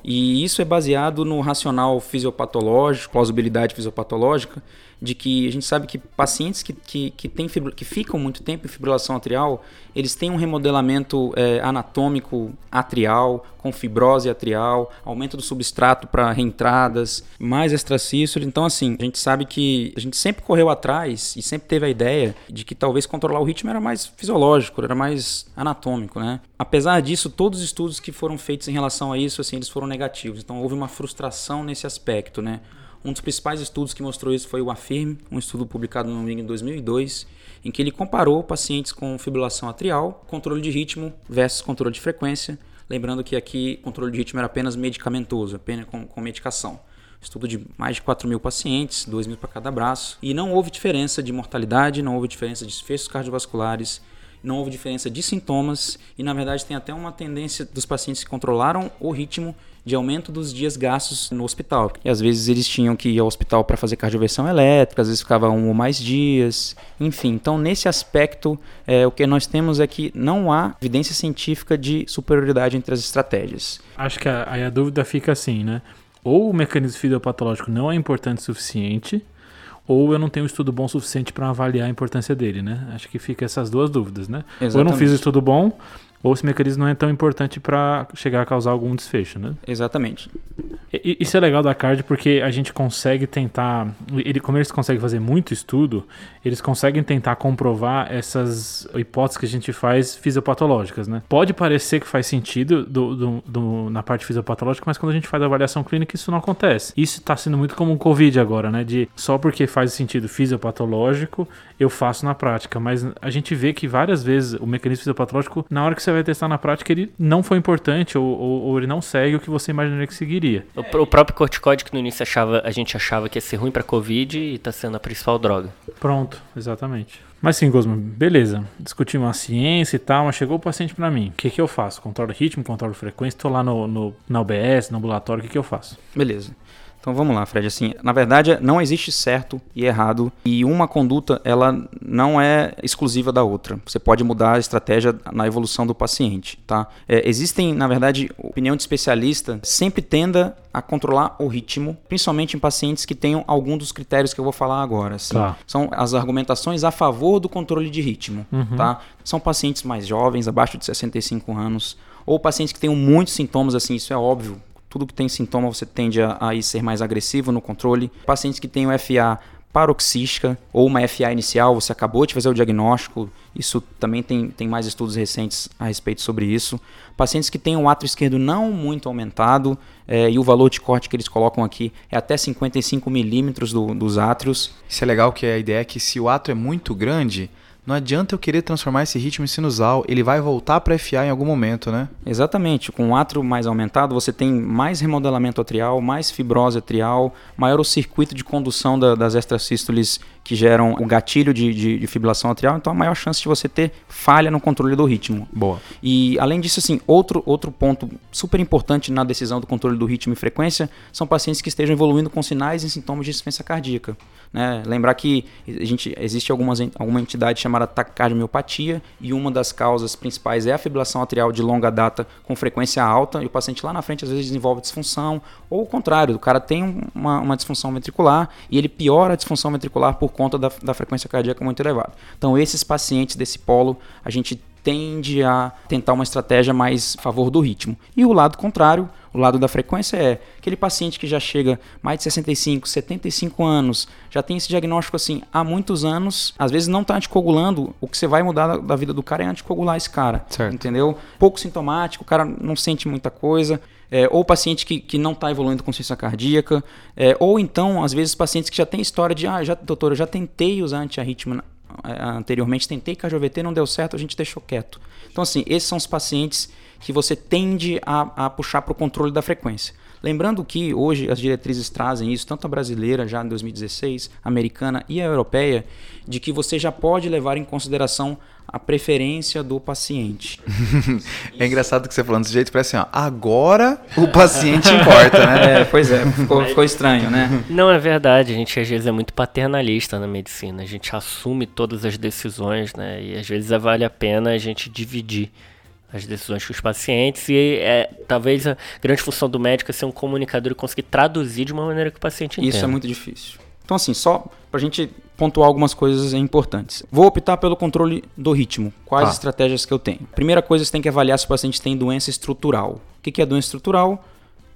E isso é baseado no racional fisiopatológico, plausibilidade fisiopatológica, de que a gente sabe que pacientes que, que, que, tem que ficam muito tempo em fibrilação atrial, eles têm um remodelamento eh, anatômico atrial com fibrose atrial, aumento do substrato para reentradas, mais extracístole. Então, assim, a gente sabe que a gente sempre correu atrás e sempre teve a ideia de que talvez controlar o ritmo era mais fisiológico, era mais anatômico, né? Apesar disso, todos os estudos que foram feitos em relação a isso, assim, eles foram negativos. Então, houve uma frustração nesse aspecto, né? Um dos principais estudos que mostrou isso foi o AFIRM, um estudo publicado no em 2002, em que ele comparou pacientes com fibrilação atrial, controle de ritmo versus controle de frequência. Lembrando que aqui controle de ritmo era apenas medicamentoso, apenas com, com medicação. Estudo de mais de 4 mil pacientes, 2 mil para cada braço. E não houve diferença de mortalidade, não houve diferença de desfechos cardiovasculares, não houve diferença de sintomas. E na verdade tem até uma tendência dos pacientes que controlaram o ritmo de aumento dos dias gastos no hospital. E às vezes eles tinham que ir ao hospital para fazer cardioversão elétrica, às vezes ficava um ou mais dias, enfim. Então, nesse aspecto, é, o que nós temos é que não há evidência científica de superioridade entre as estratégias. Acho que a, aí a dúvida fica assim, né? Ou o mecanismo fisiopatológico não é importante o suficiente, ou eu não tenho um estudo bom o suficiente para avaliar a importância dele, né? Acho que fica essas duas dúvidas, né? Exatamente. Ou eu não fiz o estudo bom, ou esse mecanismo não é tão importante para chegar a causar algum desfecho, né? Exatamente. E, isso é legal da CARD porque a gente consegue tentar, ele, como eles conseguem fazer muito estudo, eles conseguem tentar comprovar essas hipóteses que a gente faz fisiopatológicas, né? Pode parecer que faz sentido do, do, do, na parte fisiopatológica, mas quando a gente faz a avaliação clínica isso não acontece. Isso está sendo muito como um Covid agora, né? De só porque faz sentido fisiopatológico eu faço na prática, mas a gente vê que várias vezes o mecanismo fisiopatológico, na hora que você vai testar na prática, ele não foi importante ou, ou, ou ele não segue o que você imaginaria que seguiria. O, o próprio corticóide que no início achava, a gente achava que ia ser ruim para Covid e está sendo a principal droga. Pronto, exatamente. Mas sim, Gosman, beleza. Discutimos a ciência e tal, mas chegou o paciente para mim. O que, que eu faço? Controlo ritmo, controlo frequência, estou lá no, no, na UBS, no ambulatório, o que, que eu faço? Beleza. Então vamos lá, Fred. Assim, na verdade, não existe certo e errado e uma conduta ela não é exclusiva da outra. Você pode mudar a estratégia na evolução do paciente, tá? É, existem, na verdade, opinião de especialista sempre tenda a controlar o ritmo, principalmente em pacientes que tenham algum dos critérios que eu vou falar agora. Assim. Tá. São as argumentações a favor do controle de ritmo, uhum. tá? São pacientes mais jovens, abaixo de 65 anos, ou pacientes que tenham muitos sintomas, assim, isso é óbvio tudo que tem sintoma você tende a, a ser mais agressivo no controle. Pacientes que têm o FA paroxística ou uma FA inicial, você acabou de fazer o diagnóstico, isso também tem, tem mais estudos recentes a respeito sobre isso. Pacientes que têm o átrio esquerdo não muito aumentado, é, e o valor de corte que eles colocam aqui é até 55 milímetros do, dos átrios. Isso é legal, que a ideia é que se o átrio é muito grande, não adianta eu querer transformar esse ritmo em sinusal, ele vai voltar para FA em algum momento, né? Exatamente. Com o átrio mais aumentado, você tem mais remodelamento atrial, mais fibrose atrial, maior o circuito de condução da, das extrasístoles que geram o gatilho de, de, de, fibrilação atrial, então a maior chance de você ter falha no controle do ritmo. Boa. E além disso, assim, outro, outro ponto super importante na decisão do controle do ritmo e frequência são pacientes que estejam evoluindo com sinais e sintomas de insuficiência cardíaca. Né? Lembrar que a gente, existe algumas, alguma entidade chamada taquicardiomiopatia e uma das causas principais é a fibrilação atrial de longa data com frequência alta e o paciente lá na frente às vezes desenvolve disfunção ou o contrário, o cara tem uma, uma disfunção ventricular e ele piora a disfunção ventricular por conta da, da frequência cardíaca muito elevada. Então, esses pacientes desse polo, a gente tende a tentar uma estratégia mais a favor do ritmo. E o lado contrário, o lado da frequência é aquele paciente que já chega mais de 65, 75 anos, já tem esse diagnóstico assim há muitos anos, às vezes não está anticoagulando, o que você vai mudar da, da vida do cara é anticoagular esse cara, certo. entendeu? Pouco sintomático, o cara não sente muita coisa, é, ou paciente que, que não está evoluindo com ciência cardíaca, é, ou então, às vezes, pacientes que já têm história de, ah, já, doutor, eu já tentei usar antiarritmo é, anteriormente, tentei KJVT, não deu certo, a gente deixou quieto. Então, assim, esses são os pacientes que você tende a, a puxar para o controle da frequência. Lembrando que hoje as diretrizes trazem isso, tanto a brasileira já em 2016, a americana e a europeia, de que você já pode levar em consideração a preferência do paciente. é engraçado que você falando desse jeito, parece assim, ó, agora o paciente importa, né? É, pois é, ficou, ficou, estranho, né? Não é verdade, a gente às vezes é muito paternalista na medicina, a gente assume todas as decisões, né? E às vezes vale a pena a gente dividir as decisões com os pacientes e é, talvez a grande função do médico é ser um comunicador e conseguir traduzir de uma maneira que o paciente entenda. Isso é muito difícil. Então assim, só pra gente pontuar algumas coisas importantes. Vou optar pelo controle do ritmo. Quais Tá. estratégias que eu tenho? Primeira coisa, você tem que avaliar se o paciente tem doença estrutural. O que que é doença estrutural?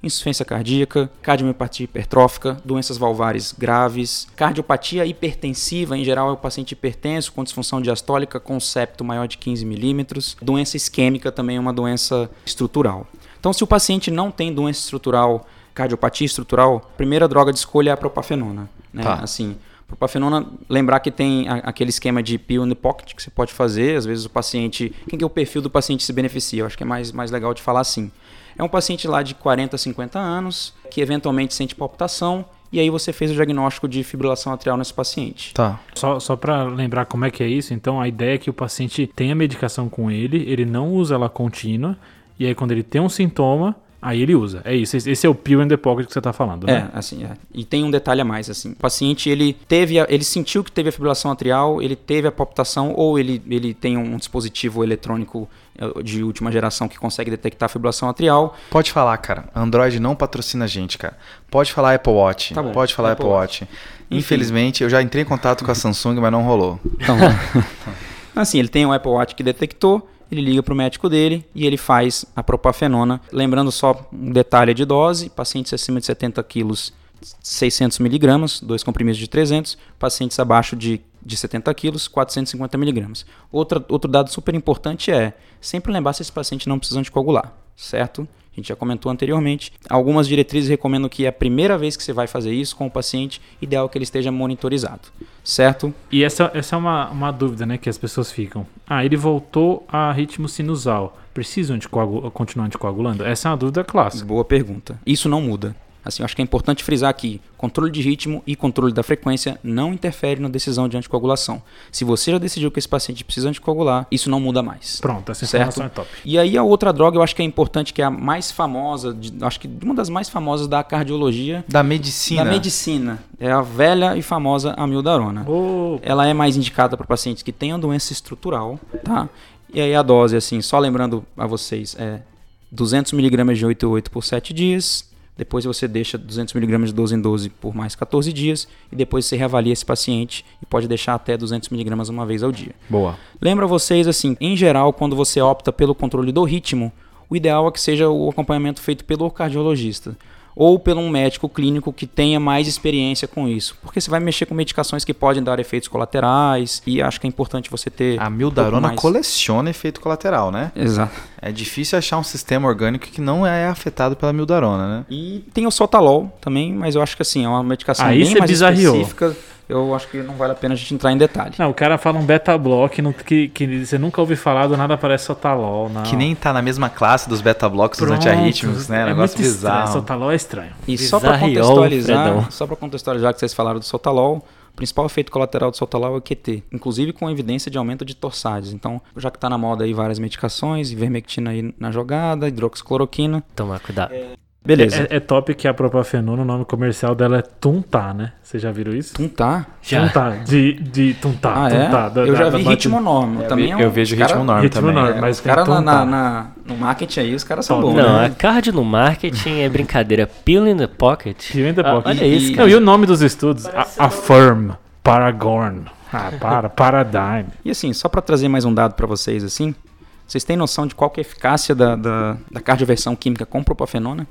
Insuficiência cardíaca, cardiomiopatia hipertrófica, doenças valvares graves, cardiopatia hipertensiva, em geral é o paciente hipertenso com disfunção diastólica com septo maior de 15 milímetros. Doença isquêmica também é uma doença estrutural. Então, se o paciente não tem doença estrutural, cardiopatia estrutural, a primeira droga de escolha é a propafenona. Né? Tá. Assim, propafenona, lembrar que tem a- aquele esquema de pill in the pocket que você pode fazer. Às vezes o paciente. Quem que é o perfil do paciente se beneficia? Eu acho que é mais, mais legal de falar assim. É um paciente lá de 40, 50 anos, que eventualmente sente palpitação, e aí você fez o diagnóstico de fibrilação atrial nesse paciente. Tá. Só, só para lembrar como é que é isso, então a ideia é que o paciente tem a medicação com ele, ele não usa ela contínua, e aí quando ele tem um sintoma, aí ele usa. É isso, esse é o pill in the pocket que você tá falando, É, né? assim, é. E tem um detalhe a mais, assim. O paciente, ele teve, a- ele sentiu que teve a fibrilação atrial, ele teve a palpitação, ou ele, ele tem um dispositivo eletrônico eh, de última geração que consegue detectar a fibrilação atrial. Pode falar, cara. Android não patrocina a gente, cara. Pode falar Apple Watch. Tá bom. Pode falar Apple, Apple Watch. Infelizmente, eu já entrei em contato com a Samsung, mas não rolou. Então, assim, ele tem um Apple Watch que detectou, ele liga para o médico dele e ele faz a propafenona. Lembrando só um detalhe de dose, pacientes acima de 70 quilos, 600 miligramas, dois comprimidos de 300, pacientes abaixo de, de 70 quilos, 450 miligramas. Outro dado super importante é sempre lembrar se esse paciente não precisa anticoagular, certo? A gente já comentou anteriormente. Algumas diretrizes recomendam que é a primeira vez que você vai fazer isso com o paciente, ideal que ele esteja monitorizado, certo? E essa, essa é uma, uma dúvida, né, que as pessoas ficam. Ah, ele voltou a ritmo sinusal. Precisa anticoagu- continuar anticoagulando? Essa é uma dúvida clássica. Boa pergunta. Isso não muda. Assim, eu acho que é importante frisar aqui: controle de ritmo e controle da frequência não interfere na decisão de anticoagulação. Se você já decidiu que esse paciente precisa anticoagular, isso não muda mais. Pronto, essa Certo. informação é top. E aí a outra droga eu acho que é importante, que é a mais famosa, de- acho que uma das mais famosas da cardiologia, Da medicina. da medicina, é a velha e famosa amiodarona. Ô, Ela é mais indicada para pacientes que tenham doença estrutural, tá? E aí a dose, assim, só lembrando a vocês, é 200 mg de 8 em 8 por 7 dias, depois você deixa 200 mg de 12 em 12 por mais 14 dias, e depois você reavalia esse paciente e pode deixar até 200 mg uma vez ao dia. Boa. Lembra vocês, assim, em geral, quando você opta pelo controle do ritmo, o ideal é que seja o acompanhamento feito pelo cardiologista ou por um médico clínico que tenha mais experiência com isso, porque você vai mexer com medicações que podem dar efeitos colaterais e acho que é importante você ter A um mildarona mais- coleciona efeito colateral, né? Exato. É difícil achar um sistema orgânico que não é afetado pela mildarona, né? E tem o sotalol também, mas eu acho que assim, é uma medicação Aí bem você mais bizarreou. específica. Eu acho que não vale a pena a gente entrar em detalhe. Não, o cara fala um beta block no- que, que você nunca ouviu falar, do nada parece sotalol. Não. Que nem tá na mesma classe dos beta-blocos dos Pronto, antiarrítmicos, né? É Negócio muito estranho. bizarro. Sotalol é estranho. E só para contextualizar, só para contextualizar que vocês falaram do sotalol, o principal efeito colateral do sotalol é o QT, inclusive com evidência de aumento de torsades. Então, já que tá na moda aí várias medicações, ivermectina aí na jogada, hidroxicloroquina, Tomar cuidado. Beleza. É, é top que a propafenona, o nome comercial dela é Tuntá, né? Vocês já viram isso? Tum tá. Já. Tuntá, de, de Tuntá. Ah, Tuntá, é? da- eu da- já da vi batida. ritmo norme. também é um, eu vejo cara- ritmo norme ritmo também. É, Mas os caras na, Tuntá. na- na- no marketing aí, os caras são bons. Não, né? a card no marketing é brincadeira. Pill in the pocket. Pill in the Ah, pocket. olha isso, E- Não, e o nome dos estudos? A- Affirm, Paragon. Ah, para, Paradigm. E assim, só para trazer mais um dado para vocês, assim, vocês têm noção de qual que é a eficácia da, da, da cardioversão química com propafenona?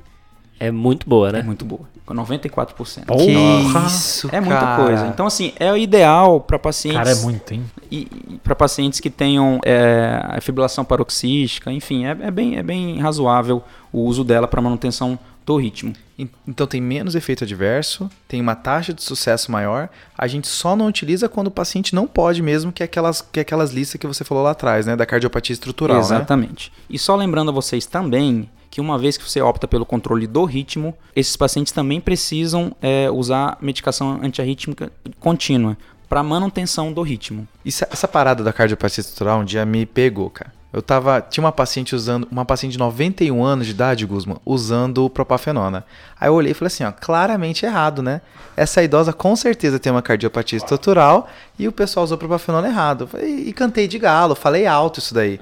É muito boa, né? É muito boa, com 94%. Porra. Que isso, É muita cara. coisa. Então, assim, é o ideal para pacientes. Cara, é muito, hein? E, para pacientes que tenham é, a fibrilação paroxística, enfim, é, é bem, é bem razoável o uso dela para manutenção do ritmo. En- Então tem menos efeito adverso, tem uma taxa de sucesso maior. A gente só não utiliza quando o paciente não pode mesmo, que é aquelas, que é aquelas listas que você falou lá atrás, né? Da cardiopatia estrutural, né? Exatamente. E só lembrando a vocês também que uma vez que você opta pelo controle do ritmo, esses pacientes também precisam é, usar medicação antiarrítmica contínua para manutenção do ritmo. Isso- essa parada da cardiopatia estrutural um dia me pegou, cara. Eu tava. Tinha uma paciente usando. Uma paciente de 91 anos de idade, Guzman, usando propafenona. Aí eu olhei e falei assim, ó, claramente errado, né? Essa idosa com certeza tem uma cardiopatia estrutural e o pessoal usou propafenona errado. Falei- E cantei de galo, falei alto isso daí.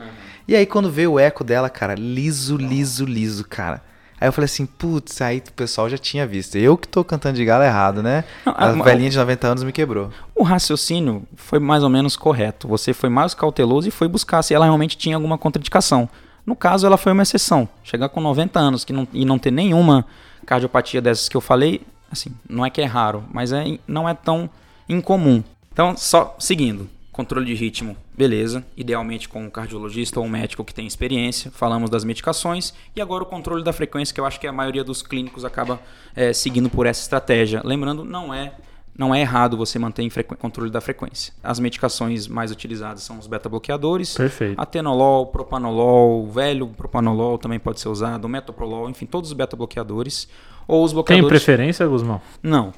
E aí quando veio o eco dela, cara, liso, liso, liso, cara. Aí eu falei assim, putz, aí o pessoal já tinha visto. Eu que tô cantando de galo errado, né? Não, a a- velhinha de 90 anos me quebrou. O raciocínio foi mais ou menos correto. Você foi mais cauteloso e foi buscar se ela realmente tinha alguma contraindicação. No caso, ela foi uma exceção. Chegar com 90 anos que não, e não ter nenhuma cardiopatia dessas que eu falei, assim, não é que é raro, mas é, não é tão incomum. Então, só seguindo. Controle de ritmo, beleza. Idealmente com um cardiologista ou um médico que tem experiência. Falamos das medicações. E agora o controle da frequência, que eu acho que a maioria dos clínicos acaba eh, seguindo por essa estratégia. Lembrando, não é não é errado você manter em controle da frequência. As medicações mais utilizadas são os beta-bloqueadores, Perfeito. atenolol, propanolol, o velho propanolol também pode ser usado, o metoprolol, enfim, todos os beta-bloqueadores. Ou os Tem bloqueadores... preferência, Guzmão? Não.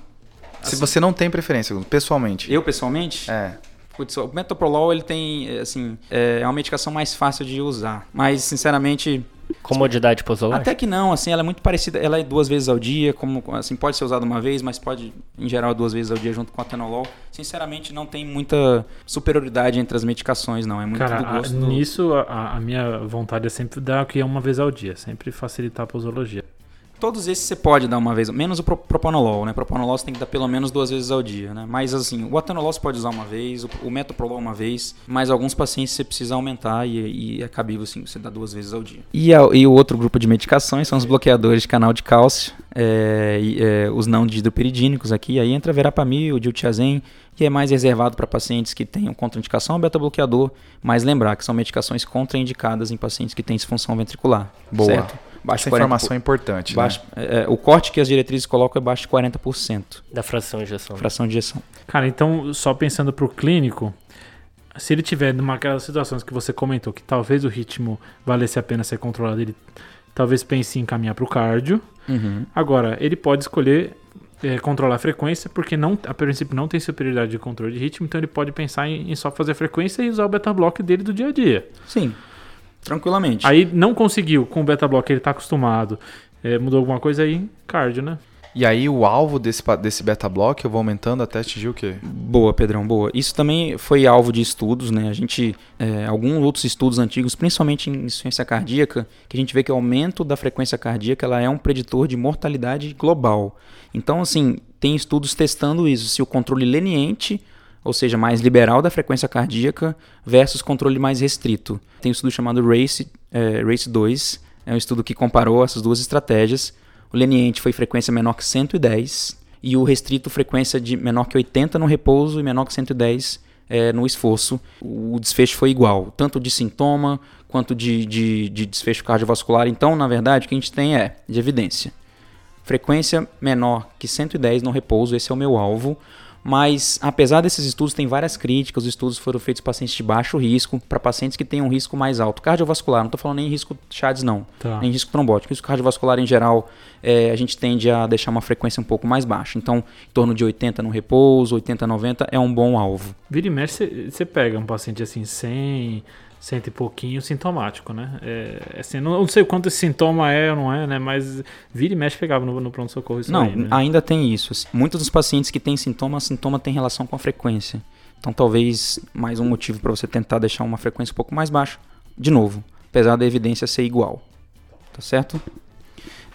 Se você não tem preferência, pessoalmente. Eu, pessoalmente, É. Putz, o metoprolol ele tem, eh, assim, é uma medicação mais fácil de usar. Mas, sinceramente, Comodidade posológica? até que não, assim, ela é muito parecida. Ela é duas vezes ao dia, como, assim, pode ser usada uma vez, mas pode, em geral, duas vezes ao dia junto com o atenolol. Sinceramente, não tem muita superioridade entre as medicações, não. É muito Cara, do a- gosto do... nisso a, a minha vontade é sempre dar o que é uma vez ao dia, sempre facilitar a posologia. Todos esses você pode dar uma vez, menos o pro- propanolol, né? Propanolol você tem que dar pelo menos duas vezes ao dia, né? Mas assim, o atenolol você pode usar uma vez, o, metoprolol uma vez, mas alguns pacientes você precisa aumentar e, e é cabível sim, você dar duas vezes ao dia. E, a- e o outro grupo de medicações são os bloqueadores de canal de cálcio, é, é, os não dihidropiridínicos aqui, aí entra verapamil, diltiazem, que é mais reservado para pacientes que tenham contraindicação ao beta-bloqueador, mas lembrar que são medicações contraindicadas em pacientes que têm disfunção ventricular. Boa. Certo? Baixo Essa 40 informação é importante. Baixo- é, é, o corte que as diretrizes colocam é baixo de 40%, Da fração de injeção. fração de injeção. Cara, então, só pensando pro clínico, se ele tiver numa aquelas situações que você comentou, que talvez o ritmo valesse a pena ser controlado, ele talvez pense em caminhar pro cardio. Agora, ele pode escolher é, controlar a frequência, porque não, a princípio não tem superioridade de controle de ritmo, então ele pode pensar em, em só fazer a frequência e usar o beta block dele do dia a dia. Sim, tranquilamente. Aí não conseguiu, com o beta block ele tá acostumado, é, mudou alguma coisa aí, cardio, né? E aí o alvo desse, desse beta block eu vou aumentando até atingir o quê? Boa, Pedrão, boa. Isso também foi alvo de estudos, né? A gente, é, alguns outros estudos antigos, principalmente em insuficiência cardíaca, que a gente vê que o aumento da frequência cardíaca ela é um preditor de mortalidade global. Então, assim, tem estudos testando isso, se o controle leniente, ou seja, mais liberal da frequência cardíaca, versus controle mais restrito. Tem um estudo chamado RACE, é, RACE 2, é um estudo que comparou essas duas estratégias. O leniente foi frequência menor que 110 e o restrito frequência de menor que 80 no repouso e menor que 110 eh, no esforço. O desfecho foi igual, tanto de sintoma quanto de, de, de desfecho cardiovascular. Então, na verdade, o que a gente tem é de evidência. Frequência menor que 110 no repouso, esse é o meu alvo. Mas, apesar desses estudos, tem várias críticas. Os estudos foram feitos em pacientes de baixo risco, para pacientes que têm um risco mais alto. Cardiovascular, não estou falando nem risco Chads, não. Tá. Nem risco trombótico. Risco cardiovascular, em geral, é, a gente tende a deixar uma frequência um pouco mais baixa. Então, em torno de 80 no repouso, 80, 90 é um bom alvo. Vira e mexe, você pega um paciente assim, 100, cento e pouquinho, sintomático, né? É, assim, não, não sei o quanto esse sintoma é ou não é, né? Mas vira e mexe pegava no, no pronto-socorro isso não, aí, né? ainda tem isso. assim. Muitos dos pacientes que têm sintoma, sintoma tem relação com a frequência. Então, talvez mais um motivo para você tentar deixar uma frequência um pouco mais baixa. De novo, apesar da evidência ser igual. Tá certo?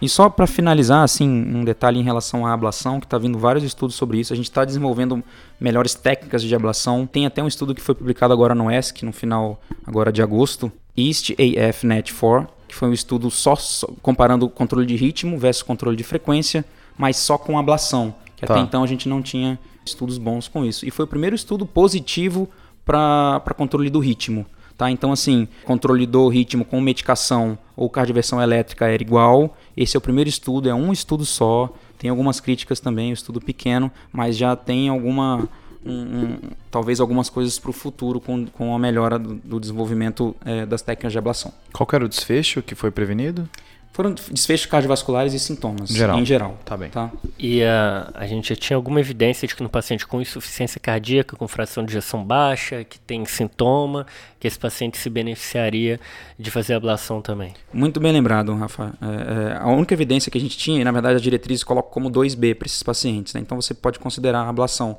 E só para finalizar, assim, um detalhe em relação à ablação, que está vindo vários estudos sobre isso. A gente está desenvolvendo melhores técnicas de ablação. Tem até um estudo que foi publicado agora no ESC, no final agora de agosto, East AF Net 4, que foi um estudo só, só comparando o controle de ritmo versus controle de frequência, mas só com ablação. Que Tá. até então a gente não tinha estudos bons com isso. E foi o primeiro estudo positivo para controle do ritmo. Tá? Então, assim, controle do ritmo com medicação ou cardioversão elétrica era igual. Esse é o primeiro estudo, é um estudo só. Tem algumas críticas também, um estudo pequeno, mas já tem alguma. um- um- talvez algumas coisas para o futuro com, com a melhora do, do desenvolvimento eh, das técnicas de ablação. Qual era o desfecho que foi prevenido? Foram desfechos cardiovasculares e sintomas, Geral. em geral. Tá bem. Tá? E a, a gente já tinha alguma evidência de que no paciente com insuficiência cardíaca, com fração de ejeção baixa, que tem sintoma, que esse paciente se beneficiaria de fazer ablação também. Muito bem lembrado, Rafa. É, é, a única evidência que a gente tinha, e na verdade a diretriz coloca como 2B para esses pacientes, né? então você pode considerar a ablação.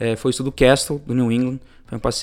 É, foi o estudo Castle, do New England,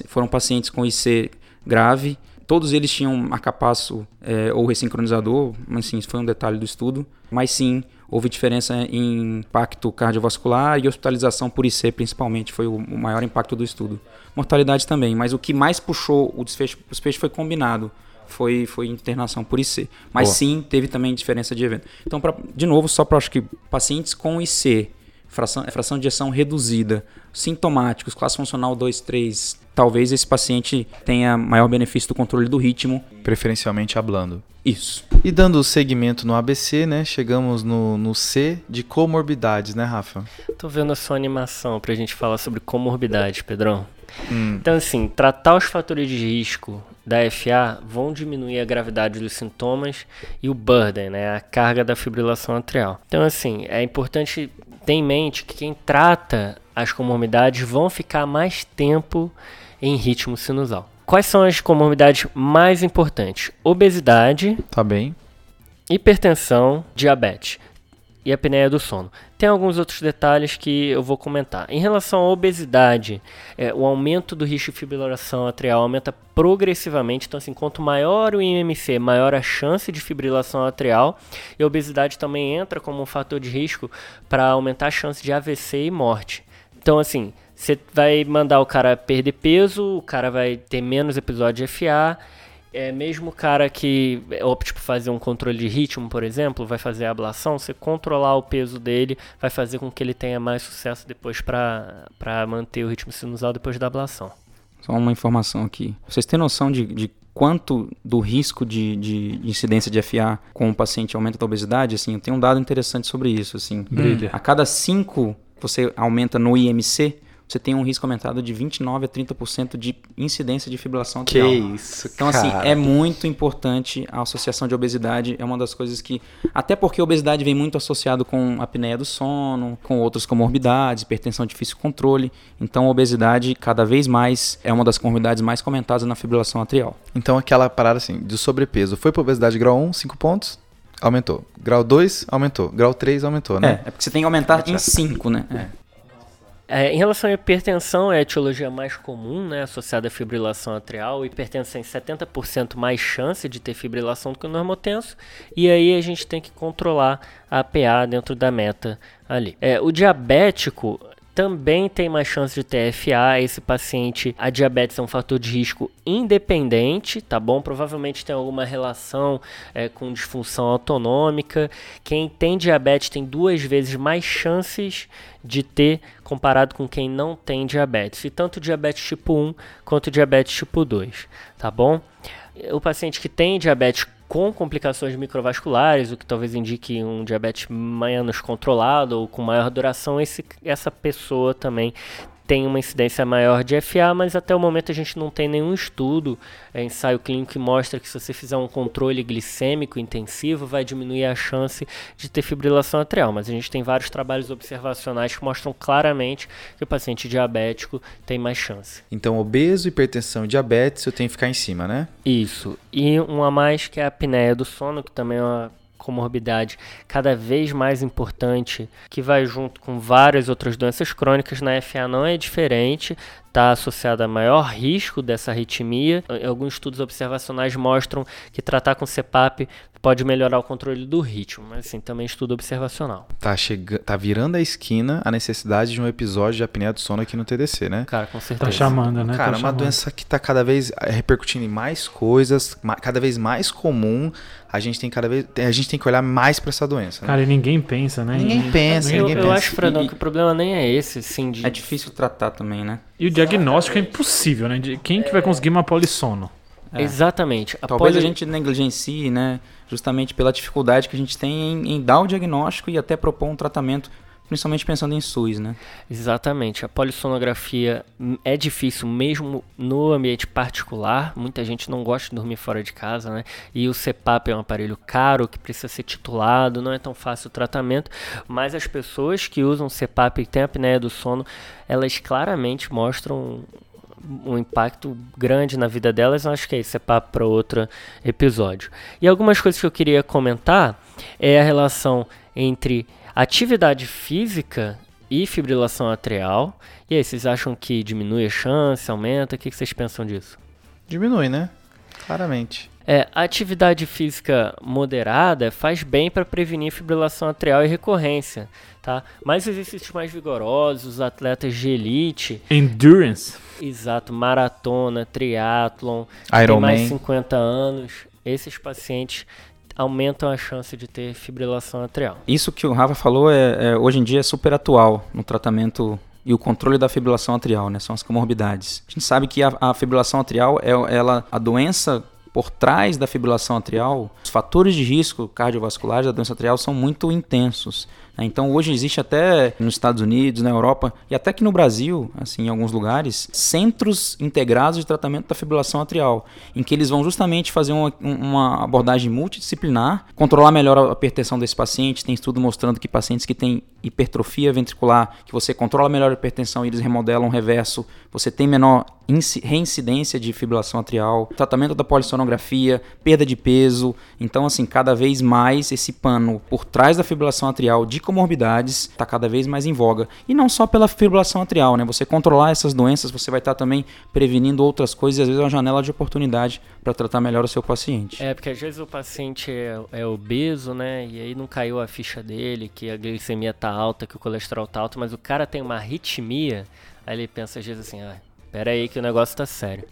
foram pacientes com IC grave, todos eles tinham marcapasso é, ou ressincronizador, mas sim, isso foi um detalhe do estudo. Mas sim, houve diferença em impacto cardiovascular e hospitalização por IC, principalmente, foi o maior impacto do estudo. Mortalidade também, mas o que mais puxou o desfecho, o desfecho foi combinado. Foi, foi internação por IC. Mas Boa. sim, teve também diferença de evento. Então, pra, de novo, só para acho que pacientes com IC, fração, fração de ejeção reduzida, sintomáticos, classe funcional 2, 3, talvez esse paciente tenha maior benefício do controle do ritmo. Preferencialmente hablando. Isso. E dando segmento no ABC, né? Chegamos no, no C de comorbidades, né, Rafa? Tô vendo a sua animação pra gente falar sobre comorbidades, Pedrão. Hum. Então, assim, tratar os fatores de risco da FA vão diminuir a gravidade dos sintomas e o burden, né, a carga da fibrilação atrial. Então, assim, é importante ter em mente que quem trata as comorbidades vão ficar mais tempo em ritmo sinusal. Quais são as comorbidades mais importantes? Obesidade. Tá bem. Hipertensão, diabetes e apneia do sono. Tem alguns outros detalhes que eu vou comentar. Em relação à obesidade, é, o aumento do risco de fibrilação atrial aumenta progressivamente. Então, assim, quanto maior o IMC, maior a chance de fibrilação atrial. E a obesidade também entra como um fator de risco para aumentar a chance de AVC e morte. Então, assim, você vai mandar o cara perder peso, o cara vai ter menos episódio de FA. É, mesmo o cara que opte por fazer um controle de ritmo, por exemplo, vai fazer a ablação, você controlar o peso dele vai fazer com que ele tenha mais sucesso depois para manter o ritmo sinusal depois da ablação. Só uma informação aqui. Vocês têm noção de, de quanto do risco de, de, incidência de FA com o paciente aumenta da obesidade? Assim, eu tenho um dado interessante sobre isso. Assim, Brilha. A cada cinco você aumenta no IMC, você tem um risco aumentado de 29 a 30% de incidência de fibrilação atrial. Que isso, Então, assim, cara. assim, é muito importante a associação de obesidade. É uma das coisas que. Até porque a obesidade vem muito associado com apneia do sono, com outras comorbidades, hipertensão difícil controle. Então, a obesidade, cada vez mais, é uma das comorbidades mais comentadas na fibrilação atrial. Então, aquela parada assim, de sobrepeso. Foi para obesidade grau 1, 5 pontos? Aumentou. Grau 2, aumentou. Grau 3, aumentou, né? É, é porque você tem que aumentar em 5, né? É. É, em relação à hipertensão, é a etiologia mais comum, né, associada à fibrilação atrial. O tem 70% mais chance de ter fibrilação do que o normotenso. E aí a gente tem que controlar a PA dentro da meta ali. É, o diabético, também tem mais chance de ter FA. Esse paciente, a diabetes é um fator de risco independente, tá bom? Provavelmente tem alguma relação é, com disfunção autonômica. Quem tem diabetes tem duas vezes mais chances de ter comparado com quem não tem diabetes. E tanto diabetes tipo 1 quanto diabetes tipo 2, tá bom? O paciente que tem diabetes com complicações microvasculares, o que talvez indique um diabetes menos controlado ou com maior duração, esse, essa pessoa também tem uma incidência maior de FA, mas até o momento a gente não tem nenhum estudo, é, ensaio clínico que mostra que se você fizer um controle glicêmico intensivo, vai diminuir a chance de ter fibrilação atrial. Mas a gente tem vários trabalhos observacionais que mostram claramente que o paciente diabético tem mais chance. Então, obeso, hipertensão e diabetes, eu tenho que ficar em cima, né? Isso. E um a mais que é a apneia do sono, que também é uma comorbidade cada vez mais importante, que vai junto com várias outras doenças crônicas, na FA não é diferente, está associada a maior risco dessa arritmia. Alguns estudos observacionais mostram que tratar com CPAP pode melhorar o controle do ritmo, mas assim, também estudo observacional. Tá, chega... tá virando a esquina a necessidade de um episódio de apneia do sono aqui no TDC, né? Cara, com certeza. Tá chamando, né? Cara, tá uma doença que tá cada vez eh, repercutindo em mais coisas, cada vez mais comum. A gente tem cada vez, a gente tem que olhar mais para essa doença. Né? Cara, e ninguém pensa, né? Ninguém pensa, eu, ninguém eu pensa. acho, Fredão, que o problema nem é esse, sim. De... É difícil tratar também, né? E o diagnóstico é impossível, né? De quem que vai conseguir uma polissono? É. Exatamente. A Talvez poli... a gente negligencie, né? Justamente pela dificuldade que a gente tem em, em dar o diagnóstico e até propor um tratamento principalmente pensando em SUS, né? Exatamente. A polissonografia é difícil mesmo no ambiente particular. Muita gente não gosta de dormir fora de casa, né? E o CPAP é um aparelho caro que precisa ser titulado, não é tão fácil o tratamento. Mas as pessoas que usam CPAP e têm apneia do sono, elas claramente mostram um impacto grande na vida delas, eu acho que é isso, é papo para outro episódio. E algumas coisas que eu queria comentar é a relação entre atividade física e fibrilação atrial. E aí, vocês acham que diminui a chance, aumenta? O que vocês pensam disso? Diminui, né? Claramente. É, a atividade física moderada faz bem para prevenir fibrilação atrial e recorrência, tá? Mas exercícios mais vigorosos, atletas de elite, Endurance. exato, maratona, triatlon, tem Iron mais Man. 50 anos, esses pacientes aumentam a chance de ter fibrilação atrial. Isso que o Rafa falou é, é, hoje em dia é super atual no tratamento e o controle da fibrilação atrial, né? São as comorbidades. A gente sabe que a, a fibrilação atrial é ela, a doença por trás da fibrilação atrial, os fatores de risco cardiovasculares da doença atrial são muito intensos. né? Então hoje existe até nos Estados Unidos, na Europa e até aqui no Brasil, assim, em alguns lugares, centros integrados de tratamento da fibrilação atrial, em que eles vão justamente fazer uma, uma abordagem multidisciplinar, controlar melhor a hipertensão desse paciente. Tem estudo mostrando que pacientes que têm hipertrofia ventricular, que você controla melhor a hipertensão e eles remodelam o reverso, você tem menor inci- reincidência de fibrilação atrial, tratamento da polissonografia, perda de peso. Então, assim, cada vez mais esse pano por trás da fibrilação atrial de comorbidades está cada vez mais em voga. E não só pela fibrilação atrial, né? Você controlar essas doenças, você vai estar também prevenindo outras coisas e às vezes é uma janela de oportunidade para tratar melhor o seu paciente. É, porque às vezes o paciente é, é obeso, né? E aí não caiu a ficha dele, que a glicemia tá alta, que o colesterol tá alto, mas o cara tem uma arritmia, aí ele pensa às vezes assim, ah, pera aí que o negócio tá sério.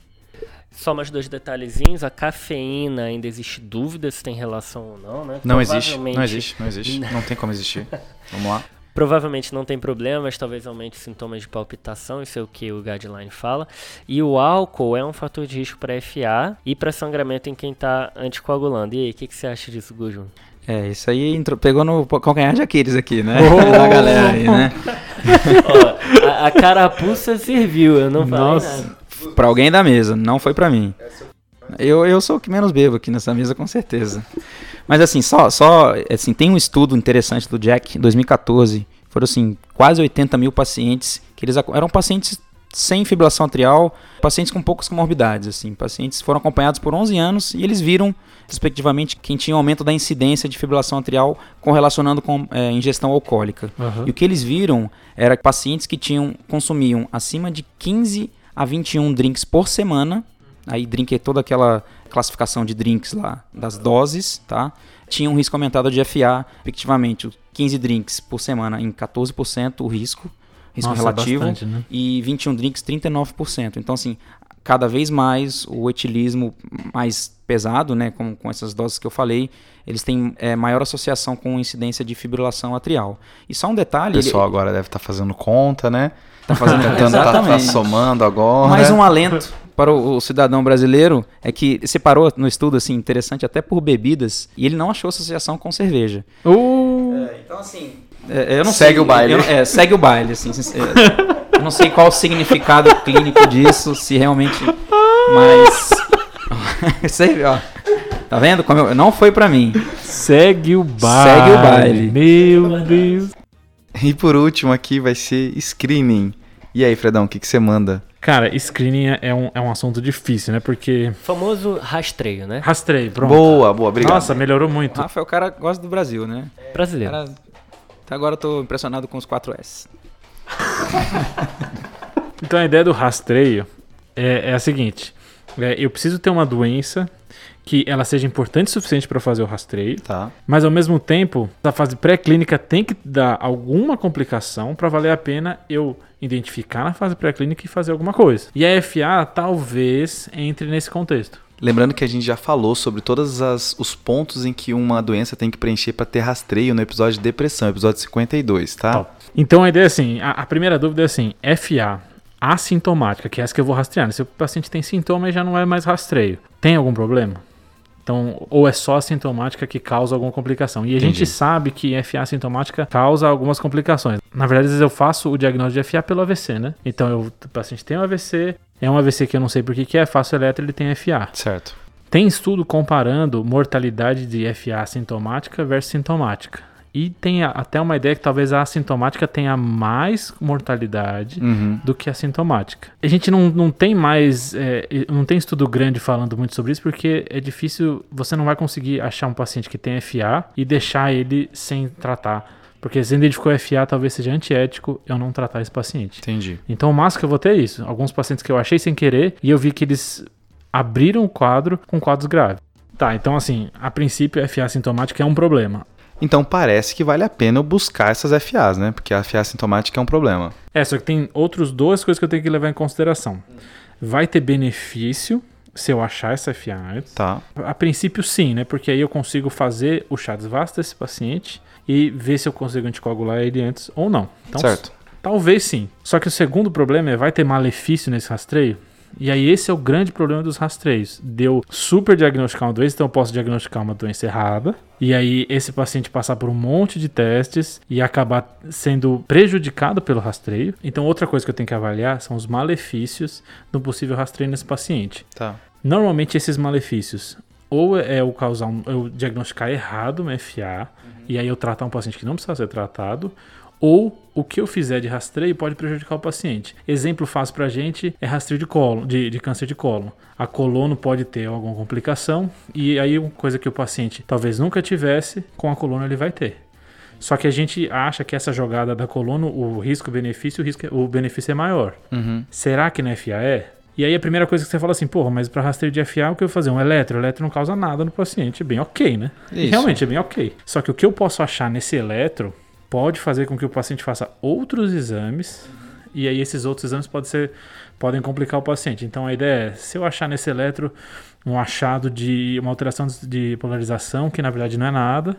Só mais dois detalhezinhos, a cafeína ainda existe dúvida se tem relação ou não, né? Não existe, não existe, não existe. Não tem como existir. Vamos lá. Provavelmente não tem problema, mas talvez aumente sintomas de palpitação, isso é o que o guideline fala. E o álcool é um fator de risco para FA e para sangramento em quem está anticoagulando. E aí, o que, que você acha disso, Gujo? É, isso aí entrou- pegou no calcanhar de Aquiles aqui, né? Oh! Da galera aí, né? Ó, a, a carapuça serviu, eu não falei Nossa. nada. Pra alguém da mesa, não foi pra mim. Eu, eu sou o que menos bebo aqui nessa mesa, com certeza. Mas assim, só, só assim, tem um estudo interessante do Jack, 2014. Foram assim, quase 80 mil pacientes, que eles eram pacientes sem fibrilação atrial, pacientes com poucas comorbidades, assim, pacientes foram acompanhados por 11 anos e eles viram, respectivamente, quem tinha aumento da incidência de fibrilação atrial correlacionando com é, ingestão alcoólica. Aham. E o que eles viram era que pacientes que tinham consumiam acima de 15 a 21 drinks por semana, aí drink é toda aquela classificação de drinks lá das doses, tá? Tinha um risco aumentado de FA, efetivamente, 15 drinks por semana em 14% o risco, risco Nossa, é relativo, bastante, né? e 21 drinks 39%. Então assim, cada vez mais o etilismo mais pesado, né, com, com essas doses que eu falei, eles têm é, maior associação com incidência de fibrilação atrial. E só um O detalhe, ele- pessoal agora deve estar fazendo conta, né? Tá fazendo Tentando tá, tá exatamente. somando agora. Mais um alento para o, o cidadão brasileiro é que separou no estudo assim interessante até por bebidas e ele não achou associação com cerveja. Uh, Então assim, é, eu não Segue sei, o baile. eu é, segue o baile assim. é, eu não sei qual o significado clínico disso, se realmente, mas você ó, tá vendo como eu- não foi pra mim. segue o baile. Segue o baile. Meu Deus. E por último aqui vai ser screening. E aí, Fredão, o que, que você manda? Cara, screening é um, é um assunto difícil, né? Porque Famoso rastreio, né? rastrei, pronto. Boa, boa, obrigado. Nossa, melhorou muito. Rafa é o cara que gosta do Brasil, né? Brasileiro. Cara, até agora eu tô impressionado com os 4S. Então a ideia do rastreio é, é a seguinte: é, eu preciso ter uma doença que ela seja importante o suficiente para fazer o rastreio, Tá. mas ao mesmo tempo, na fase pré-clínica tem que dar alguma complicação para valer a pena eu identificar na fase pré-clínica e fazer alguma coisa. E a FA talvez entre nesse contexto. Lembrando que a gente já falou sobre todos os pontos em que uma doença tem que preencher para ter rastreio no episódio de depressão, episódio 52, tá? Top. Então a ideia é assim: a, a primeira dúvida é assim, FA assintomática, que é essa que eu vou rastrear. né? Se o paciente tem sintoma, já não é mais rastreio. Tem algum problema? Então, ou é só assintomática que causa alguma complicação. E a Entendi. gente sabe que FA assintomática causa algumas complicações. Na verdade, às vezes eu faço o diagnóstico de FA pelo AVC, né? Então, eu, o paciente tem um AVC, é um AVC que eu não sei por que que é, faço eletro, ele tem FA. Certo. Tem estudo comparando mortalidade de FA assintomática versus sintomática. E tem até uma ideia que talvez a assintomática tenha mais mortalidade Uhum. do que a sintomática. A gente não, não tem mais, é, não tem estudo grande falando muito sobre isso, porque é difícil, você não vai conseguir achar um paciente que tem FA e deixar ele sem tratar. Porque se identificou FA, talvez seja antiético eu não tratar esse paciente. Entendi. Então o máximo que eu vou ter é isso. Alguns pacientes que eu achei sem querer e eu vi que eles abriram o quadro com quadros graves. Tá, então assim, a princípio FA sintomática é um problema. Então parece que vale a pena eu buscar essas FAs, né? Porque a FA sintomática é um problema. É, só que tem outras duas coisas que eu tenho que levar em consideração. Vai ter benefício se eu achar essa FA antes. Tá. A princípio sim, né? Porque aí eu consigo fazer o chá vasto desse paciente e ver se eu consigo anticoagular ele antes ou não. Então, certo. Talvez sim. Só que o segundo problema é vai ter malefício nesse rastreio? E aí esse é o grande problema dos rastreios. Deu super diagnosticar uma doença, então eu posso diagnosticar uma doença errada. E aí esse paciente passar por um monte de testes e acabar sendo prejudicado pelo rastreio. Então outra coisa que eu tenho que avaliar são os malefícios do possível rastreio nesse paciente. Tá. Normalmente esses malefícios ou é o causar um, eu diagnosticar errado uma FA uhum. e aí eu tratar um paciente que não precisa ser tratado, ou o que eu fizer de rastreio pode prejudicar o paciente. Exemplo fácil para a gente é rastreio de, colo, de, de câncer de cólon. A colono pode ter alguma complicação e aí uma coisa que o paciente talvez nunca tivesse, com a colono ele vai ter. Só que a gente acha que essa jogada da colono, o risco-benefício, o, risco, o benefício é maior. Uhum. Será que na FA é? E aí a primeira coisa que você fala assim, porra, mas para rastreio de FA o que eu vou fazer? Um eletro? O eletro não causa nada no paciente. É bem ok, né? Realmente é bem ok. Só que o que eu posso achar nesse eletro pode fazer com que o paciente faça outros exames e aí esses outros exames podem ser podem complicar o paciente. Então a ideia é, se eu achar nesse eletro um achado de uma alteração de polarização que na verdade não é nada,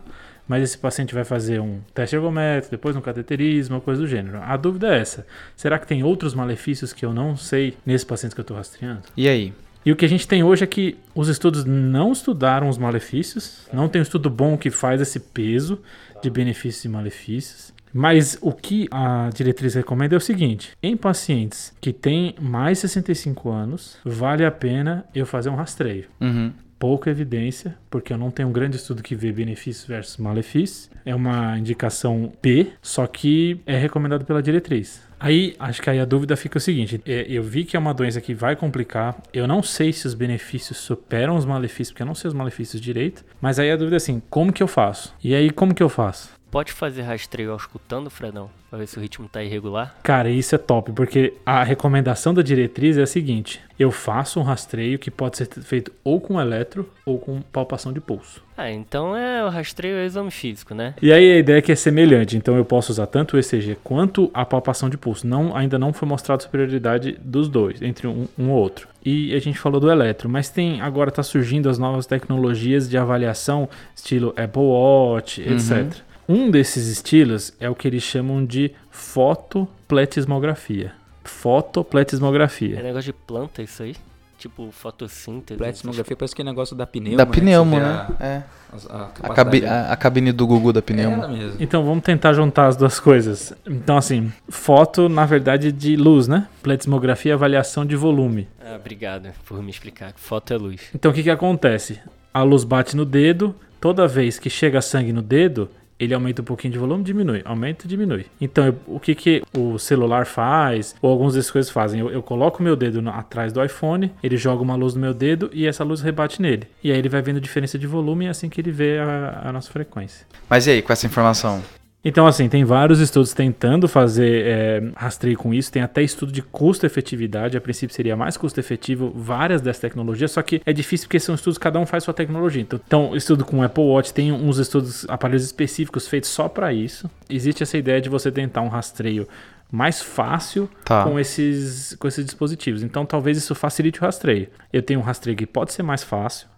mas esse paciente vai fazer um teste ergométrico, depois um cateterismo, coisa do gênero. A dúvida é essa: será que tem outros malefícios que eu não sei nesse paciente que eu estou rastreando? E aí? E o que a gente tem hoje é que os estudos não estudaram os malefícios, não tem um estudo bom que faz esse peso de benefícios e malefícios. Mas o que a diretriz recomenda é o seguinte: em pacientes que têm mais de 65 anos, vale a pena eu fazer um rastreio. Uhum. Pouca evidência, porque eu não tenho um grande estudo que vê benefícios versus malefícios. É uma indicação P, só que é recomendado pela diretriz. Aí, acho que aí a dúvida fica o seguinte: é, eu vi que é uma doença que vai complicar, eu não sei se os benefícios superam os malefícios, porque eu não sei os malefícios direito, mas aí a dúvida é assim: como que eu faço? E aí, como que eu faço? Pode fazer rastreio auscultando, Fredão? Pra ver se o ritmo tá irregular? Cara, isso é top, porque a recomendação da diretriz é a seguinte: eu faço um rastreio que pode ser feito ou com eletro ou com palpação de pulso. Ah, então é o rastreio é exame físico, né? E aí a ideia é que é semelhante, então eu posso usar tanto o ECG quanto a palpação de pulso. Não, ainda não foi mostrada superioridade dos dois, entre um, um ou outro. E a gente falou do eletro, mas tem agora está surgindo as novas tecnologias de avaliação, estilo Apple Watch, uhum. etc. Um desses estilos é o que eles chamam de fotopletismografia. Fotopletismografia. É negócio de planta isso aí? Tipo fotossíntese? Pletismografia parece que é negócio da pneumo. Da né? pneumo, né? É. A, a, a, cabi a, a, cabine do Google da pneumo. É. Então vamos tentar juntar as duas coisas. Então, assim, foto, na verdade, de luz, né? Pletismografia é avaliação de volume. Ah, obrigado por me explicar. Foto é luz. Então o que, que acontece? A luz bate no dedo, toda vez que chega sangue no dedo, ele aumenta um pouquinho de volume, diminui, aumenta e diminui. Então, eu, o que, que o celular faz, ou algumas dessas coisas fazem? Eu, eu coloco o meu dedo no, atrás do iPhone, ele joga uma luz no meu dedo e essa luz rebate nele. E aí ele vai vendo diferença de volume e assim que ele vê a, a nossa frequência. Mas e aí, com essa informação? Então, assim, tem vários estudos tentando fazer é, rastreio com isso. Tem até estudo de custo-efetividade. A princípio seria mais custo-efetivo várias dessas tecnologias, só que é difícil porque são estudos, cada um faz sua tecnologia. Então, então estudo com Apple Watch tem uns estudos, aparelhos específicos feitos só para isso. Existe essa ideia de você tentar um rastreio mais fácil tá. com, esses, com esses dispositivos. Então, talvez isso facilite o rastreio. Eu tenho um rastreio que pode ser mais fácil.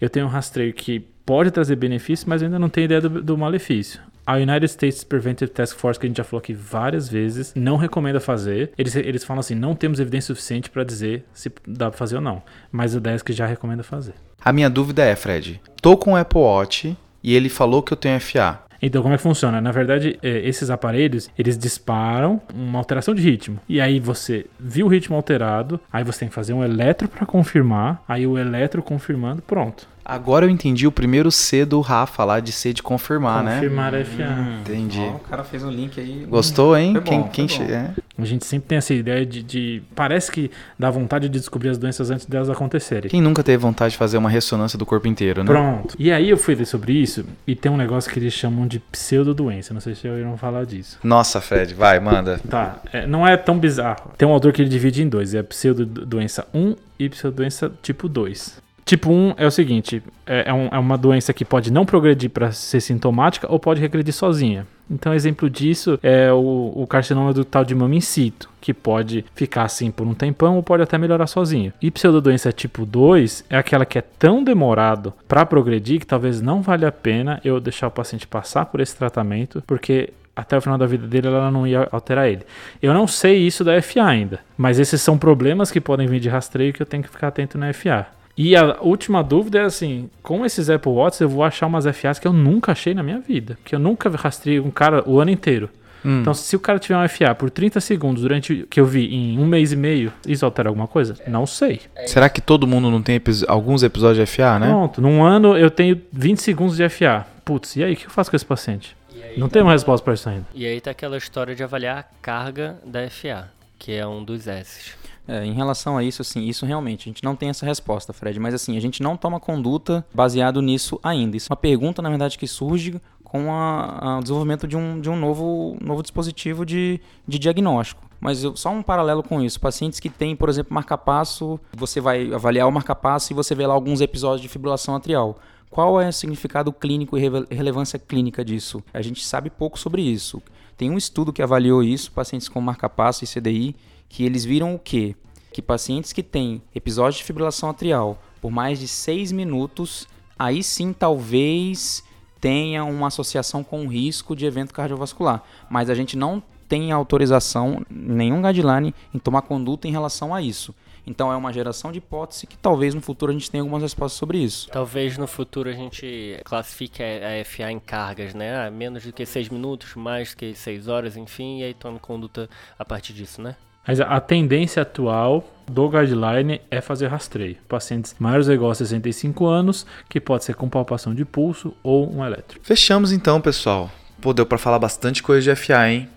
Eu tenho um rastreio que pode trazer benefícios, mas eu ainda não tenho ideia do, do malefício. A United States Preventive Task Force, que a gente já falou aqui várias vezes, não recomenda fazer. Eles, eles falam assim: não temos evidência suficiente para dizer se dá para fazer ou não. Mas o 10 que já recomenda fazer. A minha dúvida é, Fred, tô com o Apple Watch e ele falou que eu tenho FA. Então, como é que funciona? Na verdade, é, esses aparelhos, eles disparam uma alteração de ritmo. E aí você viu o ritmo alterado, aí você tem que fazer um eletro para confirmar, aí o eletro confirmando, pronto. Agora eu entendi o primeiro C do Rafa lá de C de confirmar, confirmar né? Confirmar FA. Hum, entendi. Ó, o cara fez um link aí. Gostou, hein? Foi quem bom, quem foi bom. É? A gente sempre tem essa ideia de, de, Parece que dá vontade de descobrir as doenças antes delas acontecerem. Quem nunca teve vontade de fazer uma ressonância do corpo inteiro, né? Pronto. E aí eu fui ler sobre isso e tem um negócio que eles chamam de pseudodoença. Não sei se já ouviram falar disso. Nossa, Fred, vai, manda. Tá. É, não é tão bizarro. Tem um autor que ele divide em dois: é pseudodoença 1 e pseudodoença tipo 2. Tipo 1 é o seguinte: é, é, um, é uma doença que pode não progredir para ser sintomática ou pode regredir sozinha. Então, exemplo disso é o, o carcinoma do tal de mama in situ, que pode ficar assim por um tempão ou pode até melhorar sozinho. E pseudodoença tipo 2 é aquela que é tão demorado para progredir que talvez não valha a pena eu deixar o paciente passar por esse tratamento, porque até o final da vida dele ela não ia alterar ele. Eu não sei isso da FA ainda, mas esses são problemas que podem vir de rastreio que eu tenho que ficar atento na FA. E a última dúvida é assim: com esses Apple Watch eu vou achar umas FAs que eu nunca achei na minha vida. Que eu nunca rastrei um cara o ano inteiro. Hum. Então, se o cara tiver um FA por 30 segundos durante que eu vi em um mês e meio, isso altera alguma coisa? Não sei. Será que todo mundo não tem epi alguns episódios de FA, né? Pronto, num ano eu tenho 20 segundos de FA. Putz, e aí, o que eu faço com esse paciente? Não tá... tem uma resposta para isso ainda. E aí tá aquela história de avaliar a carga da FA, que é um dos S. É, em relação a isso, assim, isso realmente, a gente não tem essa resposta, Fred, mas assim, a gente não toma conduta baseado nisso ainda. Isso é uma pergunta, na verdade, que surge com o desenvolvimento de um, de um novo, novo dispositivo de, de diagnóstico. Mas eu, só um paralelo com isso. Pacientes que têm, por exemplo, marcapasso, você vai avaliar o marcapasso e você vê lá alguns episódios de fibrilação atrial. Qual é o significado clínico e relevância clínica disso? A gente sabe pouco sobre isso. Tem um estudo que avaliou isso, pacientes com marcapasso e CDI, que eles viram o quê? Que pacientes que têm episódio de fibrilação atrial por mais de 6 minutos, aí sim talvez tenha uma associação com risco de evento cardiovascular. Mas a gente não tem autorização, nenhum guideline em tomar conduta em relação a isso. Então é uma geração de hipótese que talvez no futuro a gente tenha algumas respostas sobre isso. Talvez no futuro a gente classifique a FA em cargas, né? Ah, menos do que 6 minutos, mais do que 6 horas, enfim, e aí tome conduta a partir disso, né? Mas a tendência atual do guideline é fazer rastreio. Pacientes maiores ou iguais a 65 anos, que pode ser com palpação de pulso ou um elétrico. Fechamos então, pessoal. Pô, deu pra falar bastante coisa de FA, hein?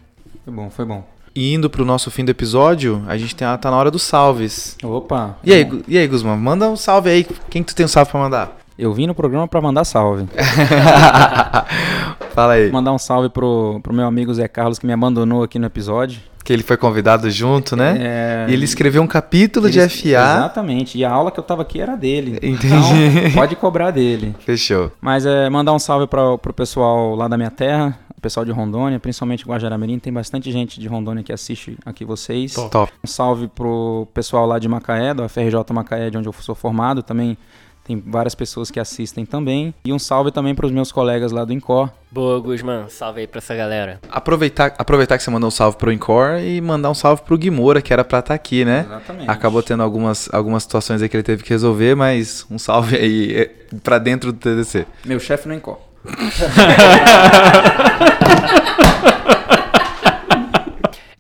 Foi bom, foi bom. E indo pro nosso fim do episódio, a gente tem, tá na hora dos salves. Opa! E aí, e aí, Guzmão? Manda um salve aí. Quem que tu tem um salve pra mandar? Eu vim no programa para mandar salve. Fala aí. Mandar um salve pro, pro meu amigo Zé Carlos que me abandonou aqui no episódio que ele foi convidado junto, né? É... E ele escreveu um capítulo ele... de FA. Exatamente. E a aula que eu tava aqui era dele. Entendi. Então, pode cobrar dele. Fechou. Mas é, mandar um salve para pro pessoal lá da minha terra, o pessoal de Rondônia, principalmente Guajaramirim. Tem bastante gente de Rondônia que assiste aqui vocês. Top. Um salve pro pessoal lá de Macaé, do FRJ Macaé, de onde eu sou formado também. Tem várias pessoas que assistem também. E um salve também para os meus colegas lá do Incor. Boa, Guzman. Salve aí para essa galera. Aproveitar, aproveitar que você mandou um salve pro Incor e mandar um salve pro Guimora, que era para estar tá aqui, né? Exatamente. Acabou tendo algumas, algumas situações aí que ele teve que resolver, mas um salve aí é, para dentro do TDC. Meu chefe no Incor.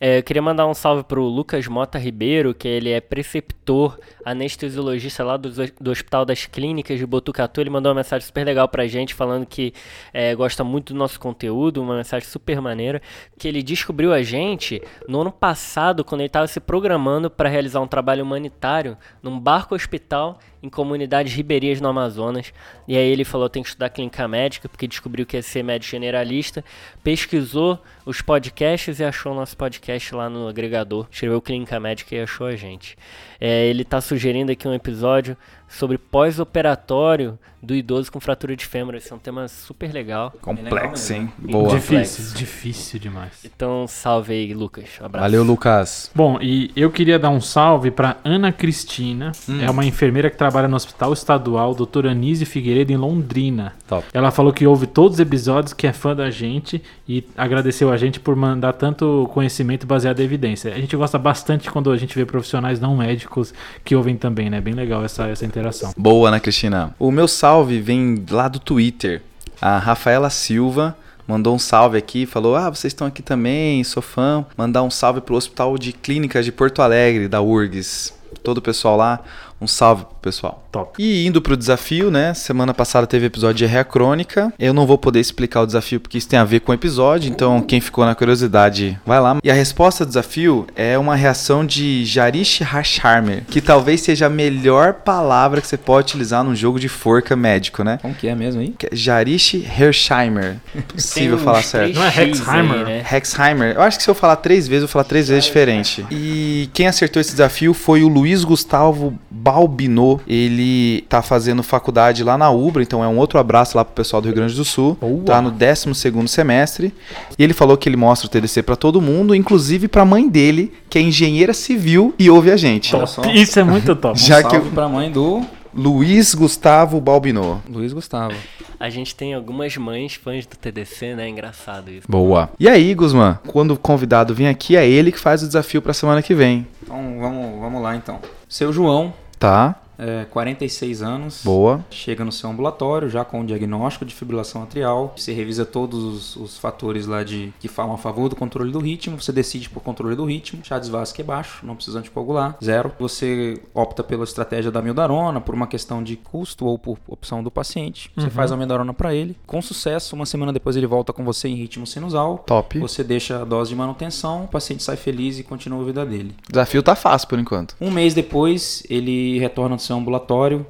É, eu queria mandar um salve pro Lucas Mota Ribeiro, que ele é preceptor, anestesiologista lá do, do Hospital das Clínicas de Botucatu. Ele mandou uma mensagem super legal pra gente, falando que é, gosta muito do nosso conteúdo, uma mensagem super maneira, que ele descobriu a gente no ano passado, quando ele estava se programando para realizar um trabalho humanitário num barco hospital em comunidades ribeirinhas no Amazonas. E aí ele falou tem que estudar clínica médica, porque descobriu que ia ser médico generalista. Pesquisou os podcasts e achou o nosso podcast lá no agregador. Escreveu clínica médica e achou a gente. É, ele está sugerindo aqui um episódio sobre pós-operatório do idoso com fratura de fêmur. Esse é um tema super legal. Complexo, hein? Boa. Difícil, difícil demais. Então, salve aí, Lucas. Um abraço. Valeu, Lucas. Bom, e eu queria dar um salve para Ana Cristina. Hum. É uma enfermeira que trabalha no Hospital Estadual Dr. Anise Figueiredo, em Londrina. Top. Ela falou que ouve todos os episódios, que é fã da gente e agradeceu a gente por mandar tanto conhecimento baseado em evidência. A gente gosta bastante quando a gente vê profissionais não médicos que ouvem também, né? Bem legal essa, essa interação. Boa, Ana Cristina. O meu salve vem lá do Twitter. A Rafaela Silva mandou um salve aqui, falou: Ah, vocês estão aqui também, sou fã. Mandar um salve pro Hospital de Clínicas de Porto Alegre, da URGS. Todo o pessoal lá. Um salve pro pessoal. Top. E indo pro desafio, né? Semana passada teve episódio de Rea Crônica. Eu não vou poder explicar o desafio porque isso tem a ver com o episódio, então quem ficou na curiosidade, vai lá. E a resposta do desafio é uma reação de Jarish Hasharmer, que talvez seja a melhor palavra que você pode utilizar num jogo de forca médico, né? Como que é mesmo aí? É Jarish Hersheimer. Impossível Tem falar certo. Não é Hexheimer? aí, né? Hexheimer. Eu acho que se eu falar três vezes, eu vou falar três vezes diferente. E quem acertou esse desafio foi o Luiz Gustavo Balbinot. Ele tá fazendo faculdade lá na Ubra, então é um outro abraço lá pro pessoal do Rio Grande do Sul. Boa. Tá no 12 semestre. E ele falou que ele mostra o TDC pra todo mundo, inclusive pra mãe dele, que é engenheira civil e ouve a gente. Isso é muito top. Já um que salve eu- pra mãe do Luiz Gustavo Balbinot. Luiz Gustavo. A gente tem algumas mães fãs do TDC, né? Engraçado isso. Boa. E aí, Guzman, quando o convidado vem aqui, é ele que faz o desafio pra semana que vem. Então vamos, vamos lá então. Seu João, Tá? É, 46 anos. Boa. Chega no seu ambulatório já com o diagnóstico de fibrilação atrial. Você revisa todos os, os fatores lá de que falam a favor do controle do ritmo. Você decide por controle do ritmo. Chá desvasque é baixo, não precisa anticoagular. Zero. Você opta pela estratégia da mildarona por uma questão de custo ou por opção do paciente. Você faz a mildarona para ele. Com sucesso, uma semana depois ele volta com você em ritmo sinusal. Top. Você deixa a dose de manutenção, o paciente sai feliz e continua a vida dele. O desafio tá fácil por enquanto. Um mês depois, ele retorna do seu ambulatório,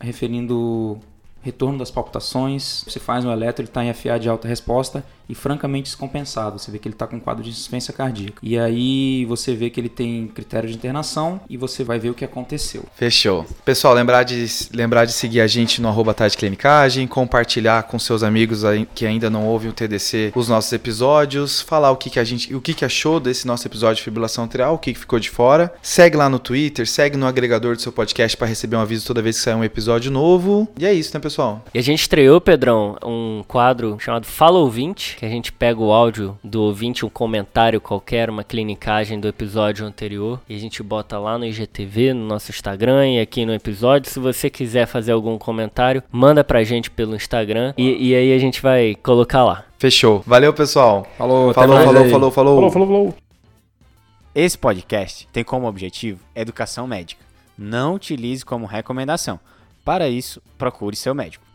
referindo retorno das palpitações. Você faz um eletro, ele está em FA de alta resposta e francamente descompensado. Você vê que ele está com quadro de insuficiência cardíaca. E aí você vê que ele tem critério de internação e você vai ver o que aconteceu. Fechou. Pessoal, lembrar de, lembrar de seguir a gente no arroba Tarde Clinicagem, compartilhar com seus amigos aí que ainda não ouvem o TDC os nossos episódios, falar o que, que a gente, o que, que achou desse nosso episódio de fibrilação atrial, o que, que ficou de fora. Segue lá no Twitter, segue no agregador do seu podcast para receber um aviso toda vez que sair um episódio novo. E é isso, né, pessoal? E a gente estreou, Pedrão, um quadro chamado Fala Ouvinte, que a gente pega o áudio do ouvinte, um comentário qualquer, uma clinicagem do episódio anterior, e a gente bota lá no IGTV, no nosso Instagram e aqui no episódio. Se você quiser fazer algum comentário, manda pra gente pelo Instagram e, e aí a gente vai colocar lá. Fechou. Valeu, pessoal. Falou, Falou, falou, falou, falou. Falou, falou, falou. Esse podcast tem como objetivo educação médica. Não utilize como recomendação. Para isso, procure seu médico.